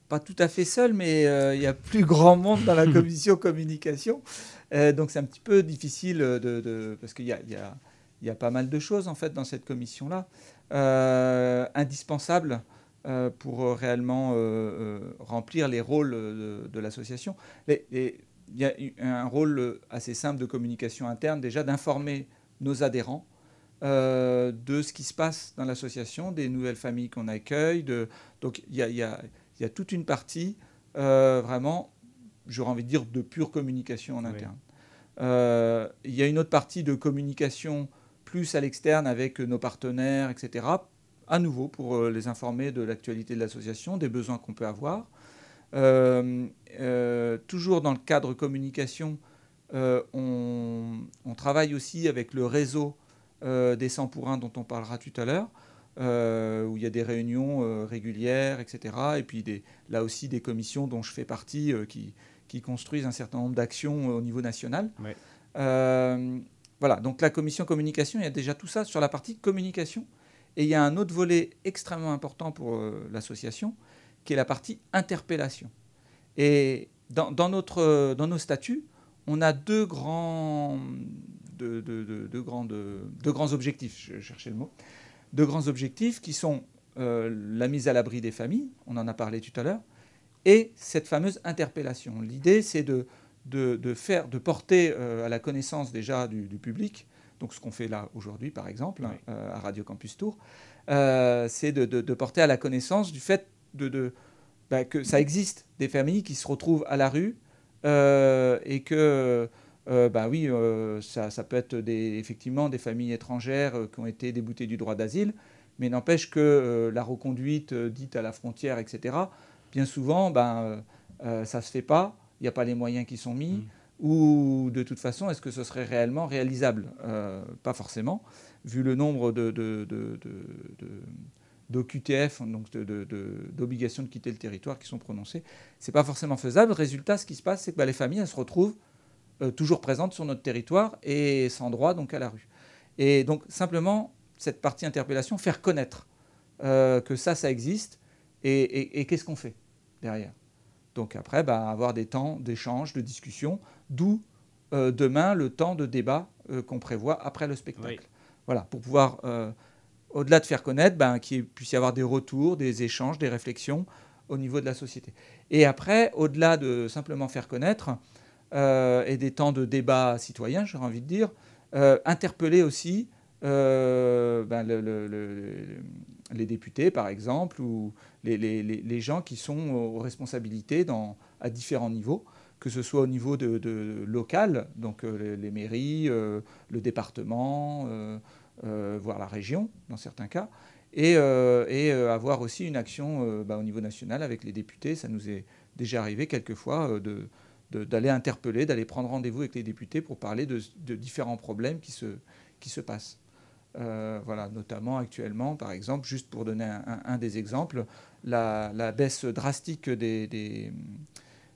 pas tout à fait seul, mais euh, il y a plus grand monde dans la <laughs> commission communication. Euh, donc, c'est un petit peu difficile de, de- parce qu'il y a, il y, a, il y a pas mal de choses, en fait, dans cette commission-là. Euh, indispensable euh, pour euh, réellement euh, euh, remplir les rôles de, de l'association. Il y a un rôle euh, assez simple de communication interne, déjà d'informer nos adhérents euh, de ce qui se passe dans l'association, des nouvelles familles qu'on accueille. De... Donc il y a, y y toute une partie euh, vraiment, j'aurais envie de dire, de pure communication en Oui. interne. Euh, il y a une autre partie de communication plus à l'externe avec nos partenaires, etc. À nouveau pour euh, les informer de l'actualité de l'association, des besoins qu'on peut avoir. Euh, euh, toujours dans le cadre communication, euh, on, on travaille aussi avec le réseau des 100 pour 1 dont on parlera tout à l'heure, où il y a des réunions régulières, etc. Et puis des, là aussi des commissions dont je fais partie qui, qui construisent un certain nombre d'actions au niveau national. Ouais. Voilà, donc la commission communication, il y a déjà tout ça sur la partie communication. Et il y a un autre volet extrêmement important pour euh, l'association, qui est la partie interpellation. Et dans, notre, euh, dans nos statuts, on a deux grands, deux, deux- grands, deux- grands objectifs, je cherchais le mot, deux grands objectifs qui sont euh, la mise à l'abri des familles, on en a parlé tout à l'heure, et cette fameuse interpellation. L'idée, c'est de, de, de de porter à la connaissance déjà du public, donc ce qu'on fait là aujourd'hui par exemple Oui. euh, à Radio Campus Tour, euh, c'est de, de- de porter à la connaissance du fait de, de- bah, que ça existe des familles qui se retrouvent à la rue euh, et que bah oui, ça, ça peut être des, effectivement des familles étrangères qui ont été déboutées du droit d'asile, mais n'empêche que la reconduite dite à la frontière, etc., bien souvent, ben, ça ne se fait pas, il n'y a pas les moyens qui sont mis, Mm. Ou de toute façon, est-ce que ce serait réellement réalisable? Euh, Pas forcément, vu le nombre d'OQTF, donc de- quitter le territoire qui sont prononcées. C'est pas forcément faisable. Résultat, ce qui se passe, c'est que bah, les familles, se retrouvent euh, toujours présentes sur notre territoire et sans droit donc à la rue. Et donc simplement cette partie interpellation, faire connaître euh, que ça, ça existe et qu'est-ce qu'on fait derrière? Donc après, bah, avoir des temps d'échange, de discussion, d'où euh, demain le temps de débat euh, qu'on prévoit après le spectacle. Voilà, pour pouvoir, euh, au-delà de faire connaître, ben, qu'il puisse y avoir des retours, des échanges, des réflexions au niveau de la société. Et après, au-delà de simplement faire connaître et des temps de débat citoyen, j'aurais envie de dire, interpeller aussi ben, le- le- le- les députés, par exemple, ou les, gens qui sont aux responsabilités dans, à différents niveaux, que ce soit au niveau local, donc euh, les, mairies, euh, le département, euh, voire la région, dans certains cas, et, avoir aussi une action bah, au niveau national avec les députés. Ça nous est déjà arrivé quelquefois d'aller interpeller, d'aller prendre rendez-vous avec les députés pour parler de, différents problèmes qui se passent. Euh, voilà, notamment actuellement, par exemple, juste pour donner un, un- un des exemples, la, la baisse drastique des, des,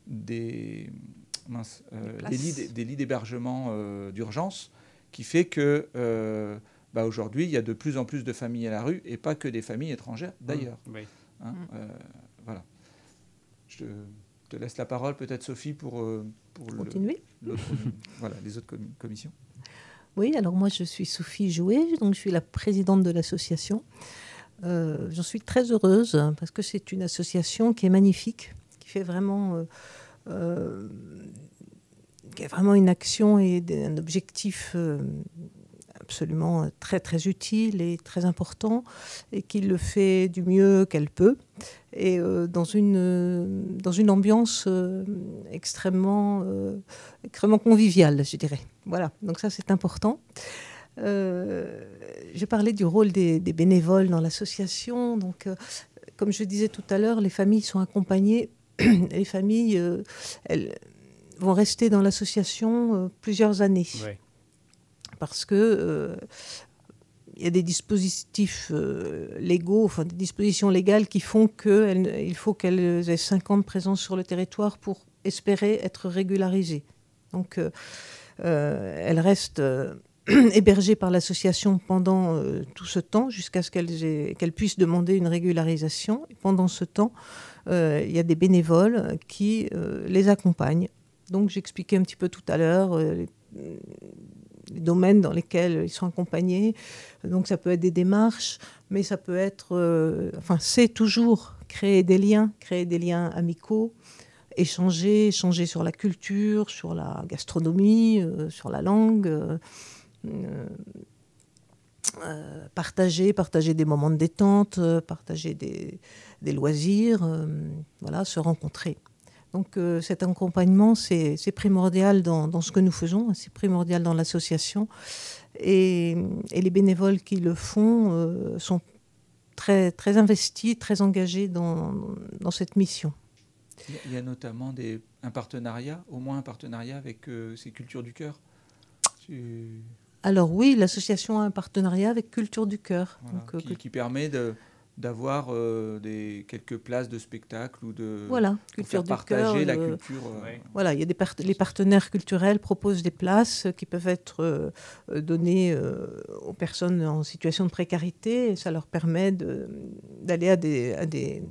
des, mince, euh, Des lits, des lits d'hébergement euh, d'urgence, qui fait que euh, bah, aujourd'hui, il y a de plus en plus de familles à la rue, et pas que des familles étrangères d'ailleurs. Oui. hein. Mm. Euh, voilà. Je te, laisse la parole, peut-être Sophie, pour, pour le- Continuer l'autre- voilà, les autres commi- commissions. Oui, alors moi je suis Sophie Jouet, donc je suis la présidente de l'association. Euh, J'en suis très heureuse hein, parce que c'est une association qui est magnifique, qui fait vraiment, euh, euh, qui a vraiment une action et un objectif absolument euh, très très utile et très important et qui le fait du mieux qu'elle peut et euh, dans, une, euh, dans une ambiance extrêmement, extrêmement conviviale, je dirais. Voilà, donc ça c'est important. J'ai parlé du rôle des, bénévoles dans l'association. Donc, comme je disais tout à l'heure, les familles sont accompagnées. <clears throat> les familles, elles vont rester dans l'association plusieurs années Ouais. Parce que euh, il y a des dispositifs euh, légaux, enfin des dispositions légales qui font qu'il faut qu'elles aient 5 ans de présence sur le territoire pour espérer être régularisées. Donc, euh, euh, elles restent euh, <clears throat> hébergées par l'association pendant euh, tout ce temps, jusqu'à ce qu'elles puissent demander une régularisation. Pendant ce temps, euh, il y a des bénévoles qui euh, les accompagnent. Donc, j'expliquais un petit peu tout à l'heure euh, domaines dans lesquels ils sont accompagnés. Donc, ça peut être des démarches, mais ça peut être, euh, enfin, c'est toujours créer des liens, créer des liens amicaux, échanger, échanger sur la culture, sur la gastronomie, euh, sur la langue. euh, partager, partager des moments de détente, partager des, des loisirs, voilà, se rencontrer. Donc euh, cet accompagnement, c'est primordial dans, dans ce que nous faisons, c'est primordial dans l'association. Et, et les bénévoles qui le font euh, sont très, très investis, très engagés dans, dans cette mission. Il y a- notamment des, un partenariat, au moins un partenariat avec euh, ces cultures du cœur. Tu- Alors oui, l'association a un partenariat avec Culture du Cœur. voilà, euh, qui permet de d'avoir euh, des quelques places de spectacle ou de voilà, Culture faire du partager Cœur. la euh, culture. euh, Ouais. Voilà, il y a des part- les partenaires culturels proposent des places qui peuvent être données euh, aux personnes en situation de précarité et ça leur permet de- d'aller à des, à des,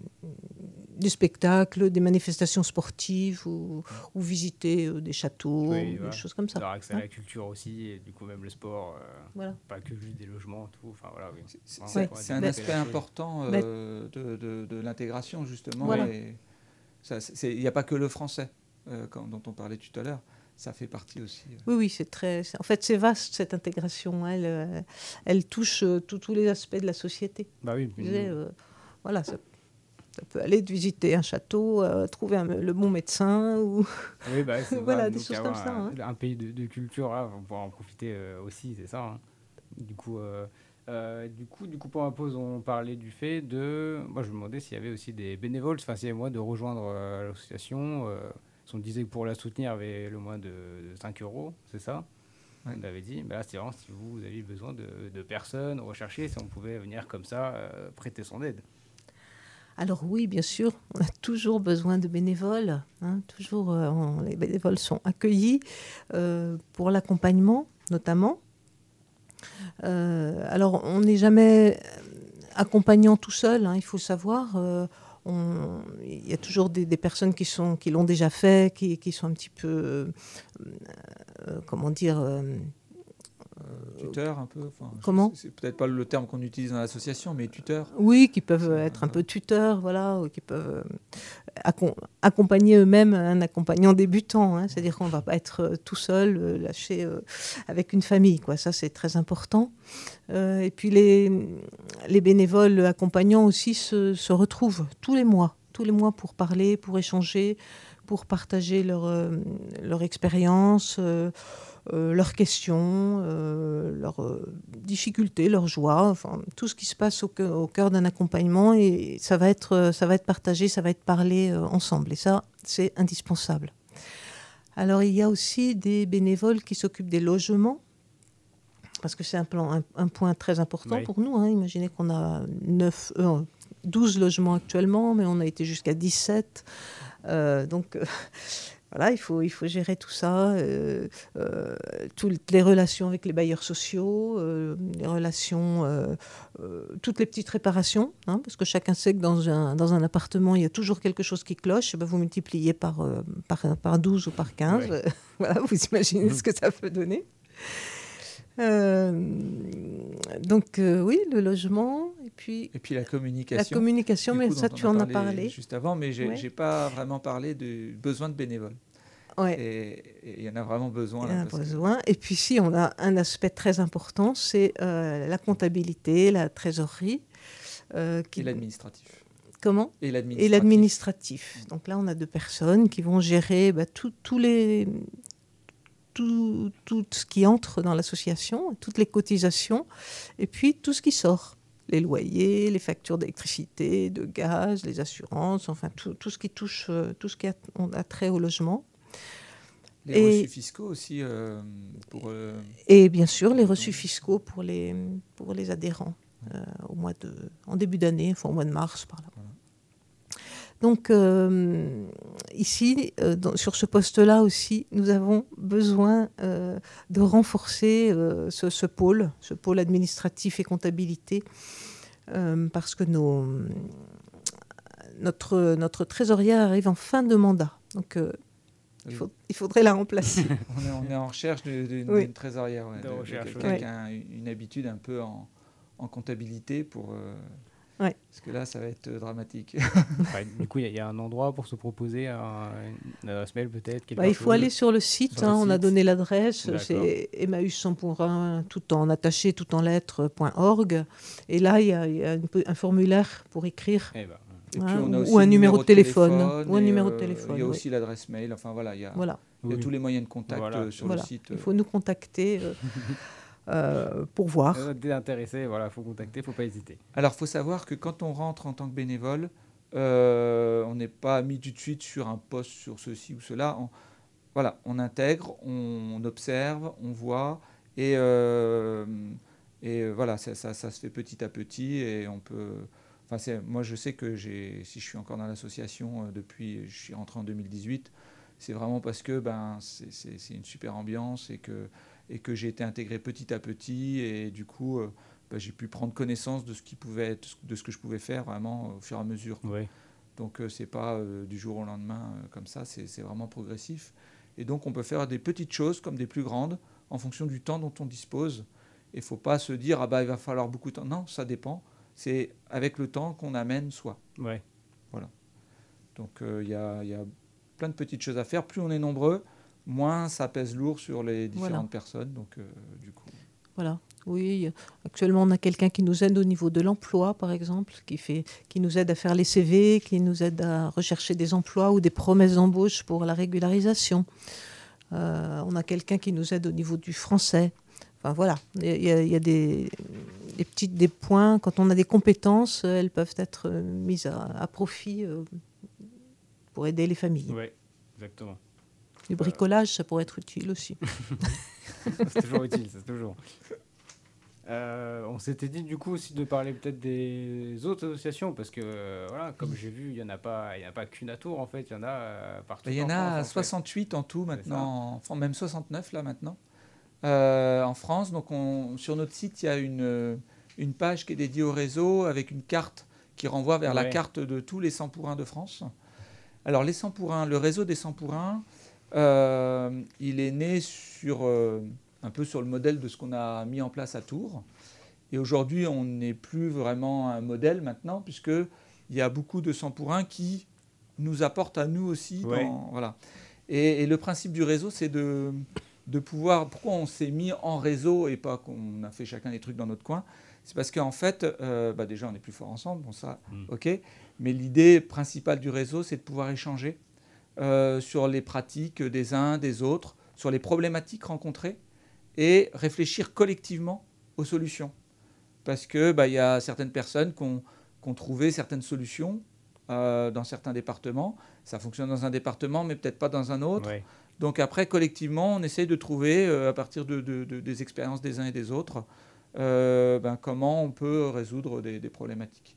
des spectacles, des manifestations sportives ou, ou visiter euh, des châteaux, Oui, des voilà. choses comme ça. Avoir accès hein. à la culture aussi, et du coup même le sport, euh, Voilà. pas que juste des logements, tout. Enfin voilà, oui. C'est un aspect important Mais- euh, de, de- de l'intégration, justement. Voilà. Il n'y a pas que le français euh, quand- dont on parlait tout à l'heure. Ça fait partie aussi. euh. Oui, oui, c'est très. En fait, c'est vaste cette intégration. Elle, euh, elle touche euh, tous- les aspects de la société. Bah oui, euh, voilà, ça, ça peut aller de visiter un château, euh, trouver un- le bon médecin ou Oui, bah, c'est <laughs> Voilà, des choses comme ça, Un, hein. un pays de, de culture, là, on pourra en profiter euh, aussi, c'est ça. hein. Du coup, euh, euh, du coup, du coup, pour ma pause, on parlait du fait de. Moi, je me demandais s'il y avait aussi des bénévoles, enfin, s'il y avait moyen de rejoindre euh, l'association. euh, on disait que pour la soutenir, il y avait le moins de, de 5 euros, c'est ça? On avait dit, bah là, c'est vraiment si vous, vous aviez besoin de, de personnes, rechercher, si on pouvait venir comme ça, euh, prêter son aide. Alors oui, bien sûr, on a toujours besoin de bénévoles. hein, toujours, euh, les bénévoles sont accueillis euh, pour l'accompagnement, notamment. Euh, alors, on n'est jamais accompagnant tout seul, hein, il faut savoir. Il y a toujours des, personnes qui l'ont déjà fait, qui, sont un petit peu, comment dire, tuteur un peu. enfin, Comment C'est peut-être pas le terme qu'on utilise dans l'association, mais tuteur. Oui, qui peuvent être un peu tuteurs, voilà, ou qui peuvent euh, accom- accompagner eux-mêmes un accompagnant débutant. hein. C'est-à-dire qu'on ne va pas être euh, tout seul, euh, lâché euh, avec une famille. Quoi. Ça, c'est très important. Euh, et puis, les, les bénévoles accompagnants aussi se, se retrouvent tous les mois, tous les mois pour parler, pour échanger, pour partager leur, euh, leur expérience. euh, euh, leurs questions, euh, leurs euh, difficultés, leurs joies, enfin tout ce qui se passe au, cœur- au cœur d'un accompagnement et ça va être euh, ça va être partagé, ça va être parlé euh, ensemble et ça c'est indispensable. Alors il y a aussi des bénévoles qui s'occupent des logements parce que c'est un, plan, un, un point très important Oui. pour nous. hein. Imaginez qu'on a 9, euh, 12 logements actuellement, mais on a été jusqu'à 17. Euh, donc euh, voilà, il faut, il faut gérer tout ça, euh, euh, toutes les relations avec les bailleurs sociaux, euh, les relations, toutes les petites réparations, hein, parce que chacun sait que dans un, dans un appartement, il y a toujours quelque chose qui cloche, et ben vous multipliez par, par, par 12 ou par 15, Ouais. <laughs> voilà, vous imaginez ce que ça peut donner. Euh, donc euh, oui, le logement, et puis Et puis la la communication. communication, du mais coup, ça tu en as parlé. Juste avant, mais j'ai Ouais. j'ai pas vraiment parlé du besoin de bénévoles. Ouais. Et il y en a vraiment besoin. Il y en a que- besoin. Et puis si on a un aspect très important, c'est euh, la comptabilité, la trésorerie. euh, qui- Et l'administratif. Comment? Et l'administratif. Donc là, on a deux personnes qui vont gérer bah, tout- tous les, tout, tout ce qui entre dans l'association, toutes les cotisations, et puis tout ce qui sort. Les loyers, les factures d'électricité, de gaz, les assurances, enfin tout, tout ce qui touche, euh, tout ce qui a, on a trait au logement. Les Et- reçus fiscaux aussi euh, pour. euh, Et bien sûr, les reçus fiscaux pour les, pour les adhérents euh, au mois de, en début d'année, enfin au mois de mars, par là. Donc, euh, ici, euh, dans- sur ce poste-là aussi, nous avons besoin euh, de renforcer euh, ce, ce pôle, ce pôle administratif et comptabilité, euh, parce que nos, notre, notre trésorière arrive en fin de mandat. Donc, euh, il, Oui. faut- il faudrait la remplacer. <laughs> on, est, on est en recherche d'une Oui. trésorière, ouais, De de- quelqu'un ouais. qui a une, une habitude un peu en, en comptabilité pour. Euh, Ouais. Parce que là, ça va être euh, dramatique. <laughs> Enfin, du coup, il y a- il y, a un endroit pour se proposer, un, une adresse mail peut-être Bah, il faut chose. aller sur le site, Sur le hein, on a donné l'adresse, D'accord. c'est Emmaüs sans pour un, tout en attaché, tout en lettres, point .org. Et là, il y a, il y a une peu- un formulaire pour écrire. Et Ouais, puis, on a ou- un numéro de téléphone, ou un et, numéro de euh, téléphone, Il y a oui. aussi l'adresse mail. Enfin voilà, il y a, Voilà, il y a oui. tous les moyens de contact Voilà. euh, sur voilà. le site. il faut nous contacter <laughs> euh, pour voir. Euh, Dès intéressé, voilà, faut contacter, faut pas hésiter. Alors, il faut savoir que quand on rentre en tant que bénévole, euh, on n'est pas mis tout de suite sur un poste sur ceci ou cela. On, voilà, on intègre, on, observe, on voit, et, euh, et voilà, ça, ça- ça se fait petit à petit, et on peut. Enfin, moi, je sais que j'ai, si je suis encore dans l'association euh, depuis, je suis rentré en 2018, c'est vraiment parce que ben, c'est, c'est- c'est une super ambiance et que, et que j'ai été intégré petit à petit, et du coup. euh, bah, j'ai pu prendre connaissance de ce qui pouvait être, de ce que je pouvais faire vraiment au fur et à mesure. Donc euh, c'est pas euh, du jour au lendemain euh, comme ça, c'est vraiment progressif. Et donc on peut faire des petites choses comme des plus grandes en fonction du temps dont on dispose. Il faut pas se dire ah bah il va falloir beaucoup de temps. Non, ça dépend. C'est avec le temps qu'on amène soi. Ouais. Donc euh, il y, a, y a plein de petites choses à faire. Plus on est nombreux, moins ça pèse lourd sur les différentes Voilà. personnes. Donc euh, du coup. Voilà. Oui, actuellement, on a quelqu'un qui nous aide au niveau de l'emploi, par exemple, qui, fait, qui nous aide à faire les CV, qui nous aide à rechercher des emplois ou des promesses d'embauche pour la régularisation. Euh, on a quelqu'un qui nous aide au niveau du français. Enfin voilà, il y a, il y a des, des petites des points. Quand on a des compétences, elles peuvent être mises à, à profit euh, pour aider les familles. Oui, exactement. Du bricolage, ça pourrait être utile aussi. <laughs> c'est toujours utile, c'est toujours. Euh, on s'était dit du coup aussi de parler peut-être des autres associations parce que euh, voilà, comme j'ai vu, il y en a pas, il y en a pas qu'une à Tours en fait, il y en a euh, partout. Il y en France, a en fait. 68 en tout maintenant, enfin même 69 là maintenant, euh, en France. Donc on, sur notre site, il y a une, une page qui est dédiée au réseau avec une carte qui renvoie vers la carte de tous les 100 pour 1 de France. Alors les 100 pour 1, le réseau des 100 pour 1, euh, il est né sur, euh, un peu sur le modèle de ce qu'on a mis en place à Tours. Et aujourd'hui, on n'est plus vraiment un modèle maintenant, puisqu'il y a beaucoup de 100 pour 1 qui nous apportent à nous aussi. dans- Ouais. voilà. et, et le principe du réseau, c'est de, de pouvoir. Pourquoi on s'est mis en réseau et pas qu'on a fait chacun des trucs dans notre coin? C'est parce qu'en fait, euh, bah déjà, on est plus fort ensemble, bon, ça, Mm. ok. Mais l'idée principale du réseau, c'est de pouvoir échanger euh, sur les pratiques des uns, des autres, sur les problématiques rencontrées et réfléchir collectivement aux solutions. Parce que bah, y a certaines personnes qui ont, qui ont trouvé certaines solutions euh, dans certains départements. Ça fonctionne dans un département, mais peut-être pas dans un autre. Ouais. Donc après, collectivement, on essaye de trouver, euh, à partir de, de- de- des expériences des uns et des autres, euh, ben, comment on peut résoudre des, des problématiques.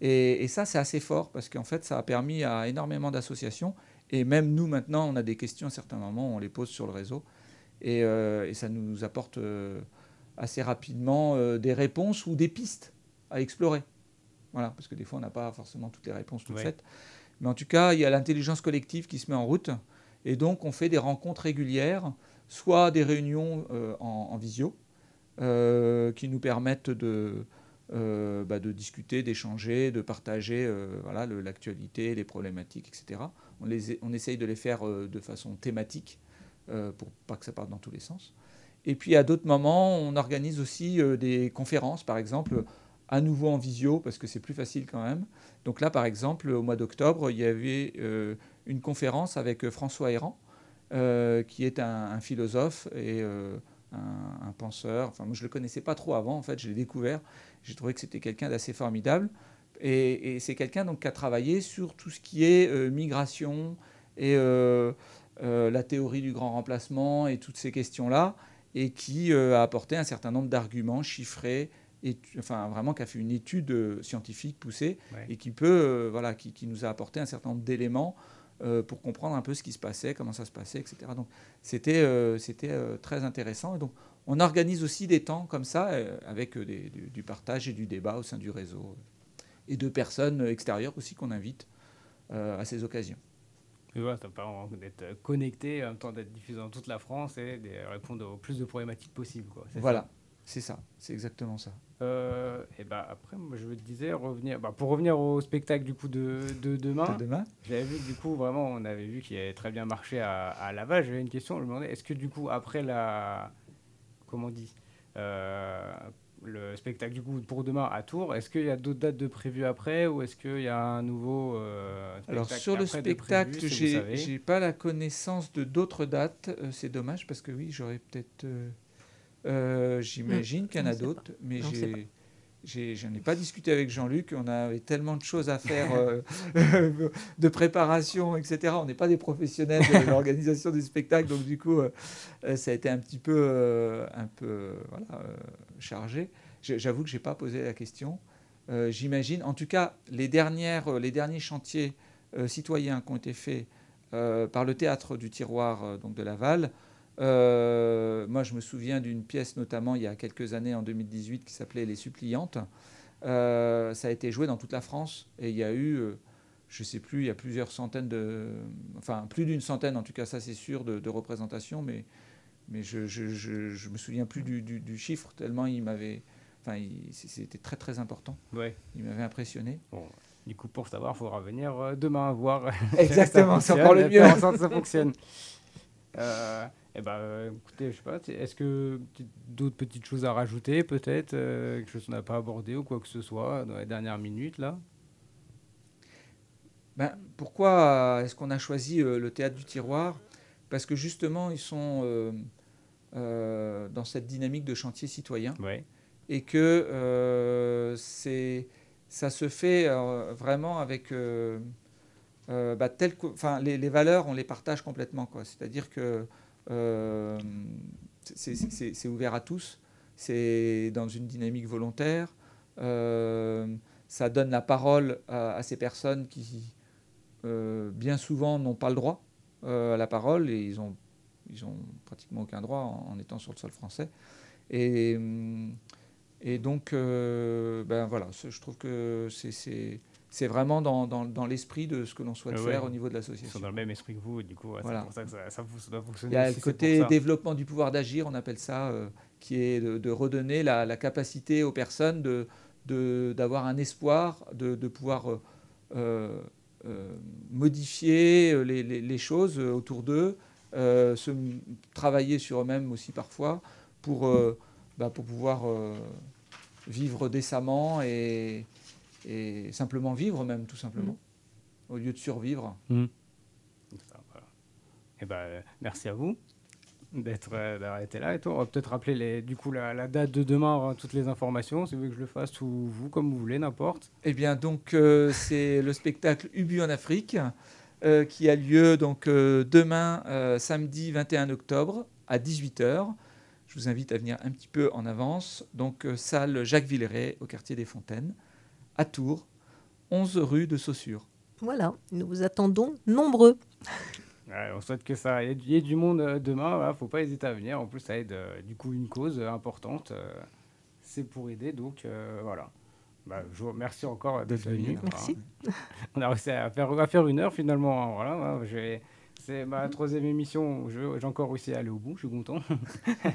Et, et ça, c'est assez fort, parce qu'en fait, ça a permis à énormément d'associations, et même nous, maintenant, on a des questions à certains moments, on les pose sur le réseau, et, euh, et ça nous apporte euh, assez rapidement euh, des réponses ou des pistes à explorer. Voilà, parce que des fois, on n'a pas forcément toutes les réponses toutes Ouais. faites. Mais en tout cas, il y a l'intelligence collective qui se met en route. Et donc, on fait des rencontres régulières, soit des réunions en, en visio, qui nous permettent de, bah, de discuter, d'échanger, de partager le- l'actualité, les problématiques, etc. On, essaye de les faire euh, de façon thématique euh, pour pas que ça parte dans tous les sens. Et puis à d'autres moments, on organise aussi euh, des conférences, par exemple, à nouveau en visio, parce que c'est plus facile quand même. Donc là, par exemple, au mois d'octobre, il y avait une conférence avec François Héran, qui est un, philosophe et un, un penseur. Enfin, moi, je ne le connaissais pas trop avant, en fait, je l'ai découvert. J'ai trouvé que c'était quelqu'un d'assez formidable. Et, et c'est quelqu'un donc, qui a travaillé sur tout ce qui est euh, migration et euh, euh, la théorie du grand remplacement et toutes ces questions-là, et qui a apporté un certain nombre d'arguments chiffrés, et, enfin vraiment qui a fait une étude scientifique poussée, Ouais. et qui peut, voilà, qui, qui nous a apporté un certain nombre d'éléments pour comprendre un peu ce qui se passait, comment ça se passait, etc. Donc c'était c'était très intéressant. Et donc on organise aussi des temps comme ça avec des- du, du partage et du débat au sein du réseau et de personnes extérieures aussi qu'on invite euh, à ces occasions. Et voilà, ça permet d'être connecté, en même temps d'être diffusé dans toute la France et de répondre au plus de problématiques possibles. Quoi. Voilà, c'est ça, c'est exactement ça. Euh, et bah après, moi je disais revenir, bah, pour revenir au spectacle du coup de, de demain. De demain J'avais vu que du coup vraiment on avait vu qu'il avait très bien marché à, à Laval. J'avais une question, je me demandais est-ce que du coup après la, comment on dit, euh, le spectacle du coup pour demain à Tours, est-ce qu'il y a d'autres dates de prévues après ou est-ce qu'il y a un nouveau euh, Alors spectacle sur le spectacle, si j'ai pas la connaissance de d'autres dates. Euh, c'est dommage parce que oui, j'aurais peut-être. euh, euh, J'imagine qu'il y en a d'autres, mais j'ai. J'ai- J'en ai, pas discuté avec Jean-Luc, on avait tellement de choses à faire <laughs> euh, de préparation, etc. On n'est pas des professionnels de <laughs> l'organisation du spectacle, donc du coup, euh, euh, ça a été un petit peu, euh, un peu voilà, chargé. J'ai- J'avoue que je n'ai pas posé la question. J'imagine, en tout cas, les, dernières, les derniers chantiers citoyens qui ont été faits par le théâtre du tiroir donc de Laval. Euh, moi, je me souviens d'une pièce, notamment il y a quelques années, en 2018, qui s'appelait Les Suppliantes. Euh, ça a été joué dans toute la France et il y a eu, euh, je ne sais plus, il y a plusieurs centaines de. Enfin, plus d'une centaine, en tout cas, ça c'est sûr, de, de représentations, mais, mais je ne je, je, je me souviens plus du, du- du chiffre, tellement il m'avait. Enfin, c'était très très important. Ouais. Il m'avait impressionné. Bon, du coup, pour savoir, il faudra venir demain voir. <laughs> Exactement, c'est ça encore le mieux. ça fonctionne. <laughs> Euh, eh ben, euh, écoutez, je sais pas, est-ce que d'autres petites choses à rajouter, peut-être euh, Quelque chose qu'on n'a pas abordé ou quoi que ce soit dans les dernières minutes, là? Ben, pourquoi est-ce qu'on a choisi euh, le théâtre du tiroir? Parce que justement, ils sont euh, euh, dans cette dynamique de chantier citoyen Ouais. et que euh, c'est, ça se fait euh, vraiment avec euh, euh, bah, tel que, les, les valeurs, on les partage complètement, quoi. C'est-à-dire que euh, c'est, c'est- ouvert à tous, c'est dans une dynamique volontaire, euh, ça donne la parole à, ces personnes qui, euh, bien souvent, n'ont pas le droit euh, à la parole et ils ont, pratiquement aucun droit en, étant sur le sol français. Et, donc, euh, ben voilà, je trouve que c'est- c'est vraiment dans, dans, dans l'esprit de ce que l'on souhaite Ah ouais. faire au niveau de Ils sont l'association. dans le même esprit que vous, et du coup, Voilà. c'est pour ça que ça, ça, ça doit fonctionner. Il y a le côté développement du pouvoir d'agir, on appelle ça, euh, qui est de, de redonner la, la capacité aux personnes de de- d'avoir un espoir, de, de pouvoir euh, euh, modifier les, les- les choses autour d'eux, se travailler sur eux-mêmes aussi parfois, pour, bah, pour pouvoir vivre décemment et, et simplement vivre même, tout simplement, au lieu de survivre. Voilà. Eh ben, merci à vous d'être euh, d'avoir été là. Et toi, on va peut-être rappeler les, du coup la, la date de demain, avoir toutes les informations. Si vous voulez que je le fasse ou vous, comme vous voulez, n'importe. Eh bien, donc, euh, c'est le spectacle Ubu en Afrique euh, qui a lieu donc euh, demain, euh, samedi 21 octobre à 18h. Je vous invite à venir un petit peu en avance. Donc, euh, salle Jacques Villeray au quartier des Fontaines, à Tours, 11 rue de Saussure. Voilà, nous vous attendons nombreux. <laughs> Ouais, on souhaite que ça ait, y ait du monde euh, demain. Voilà, faut pas hésiter à venir. En plus, ça aide euh, du coup une cause euh, importante. euh, c'est pour aider. Donc euh, voilà. Bah, je vous remercie encore d'être venu. Merci. <laughs> on a réussi à faire, à faire une heure finalement. hein, Voilà, hein, c'est ma troisième émission. je- J'ai encore réussi à aller au bout. Je suis content. <laughs>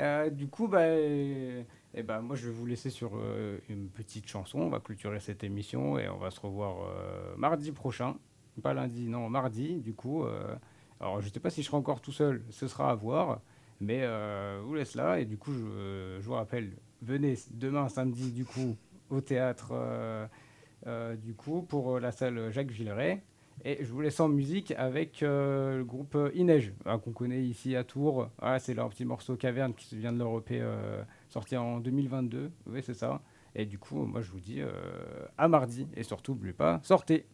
Euh, du coup, bah, euh, Et ben moi, je vais vous laisser sur euh, une petite chanson. On va clôturer cette émission et on va se revoir euh, mardi prochain. Pas lundi, non, mardi, du coup. euh, alors, je sais pas si je serai encore tout seul, ce sera à voir. Mais je vous laisse là. Et du coup, je, vous rappelle, venez demain, samedi, du coup, au théâtre, du coup, pour la salle Jacques Villeray. Et je vous laisse en musique avec le groupe Inej, hein, qu'on connaît ici à Tours. Voilà, c'est leur petit morceau Caverne qui vient de leur EP sorti en 2022. Oui, c'est ça. Et du coup, moi, je vous dis euh, à mardi. Et surtout, n'oubliez pas, sortez.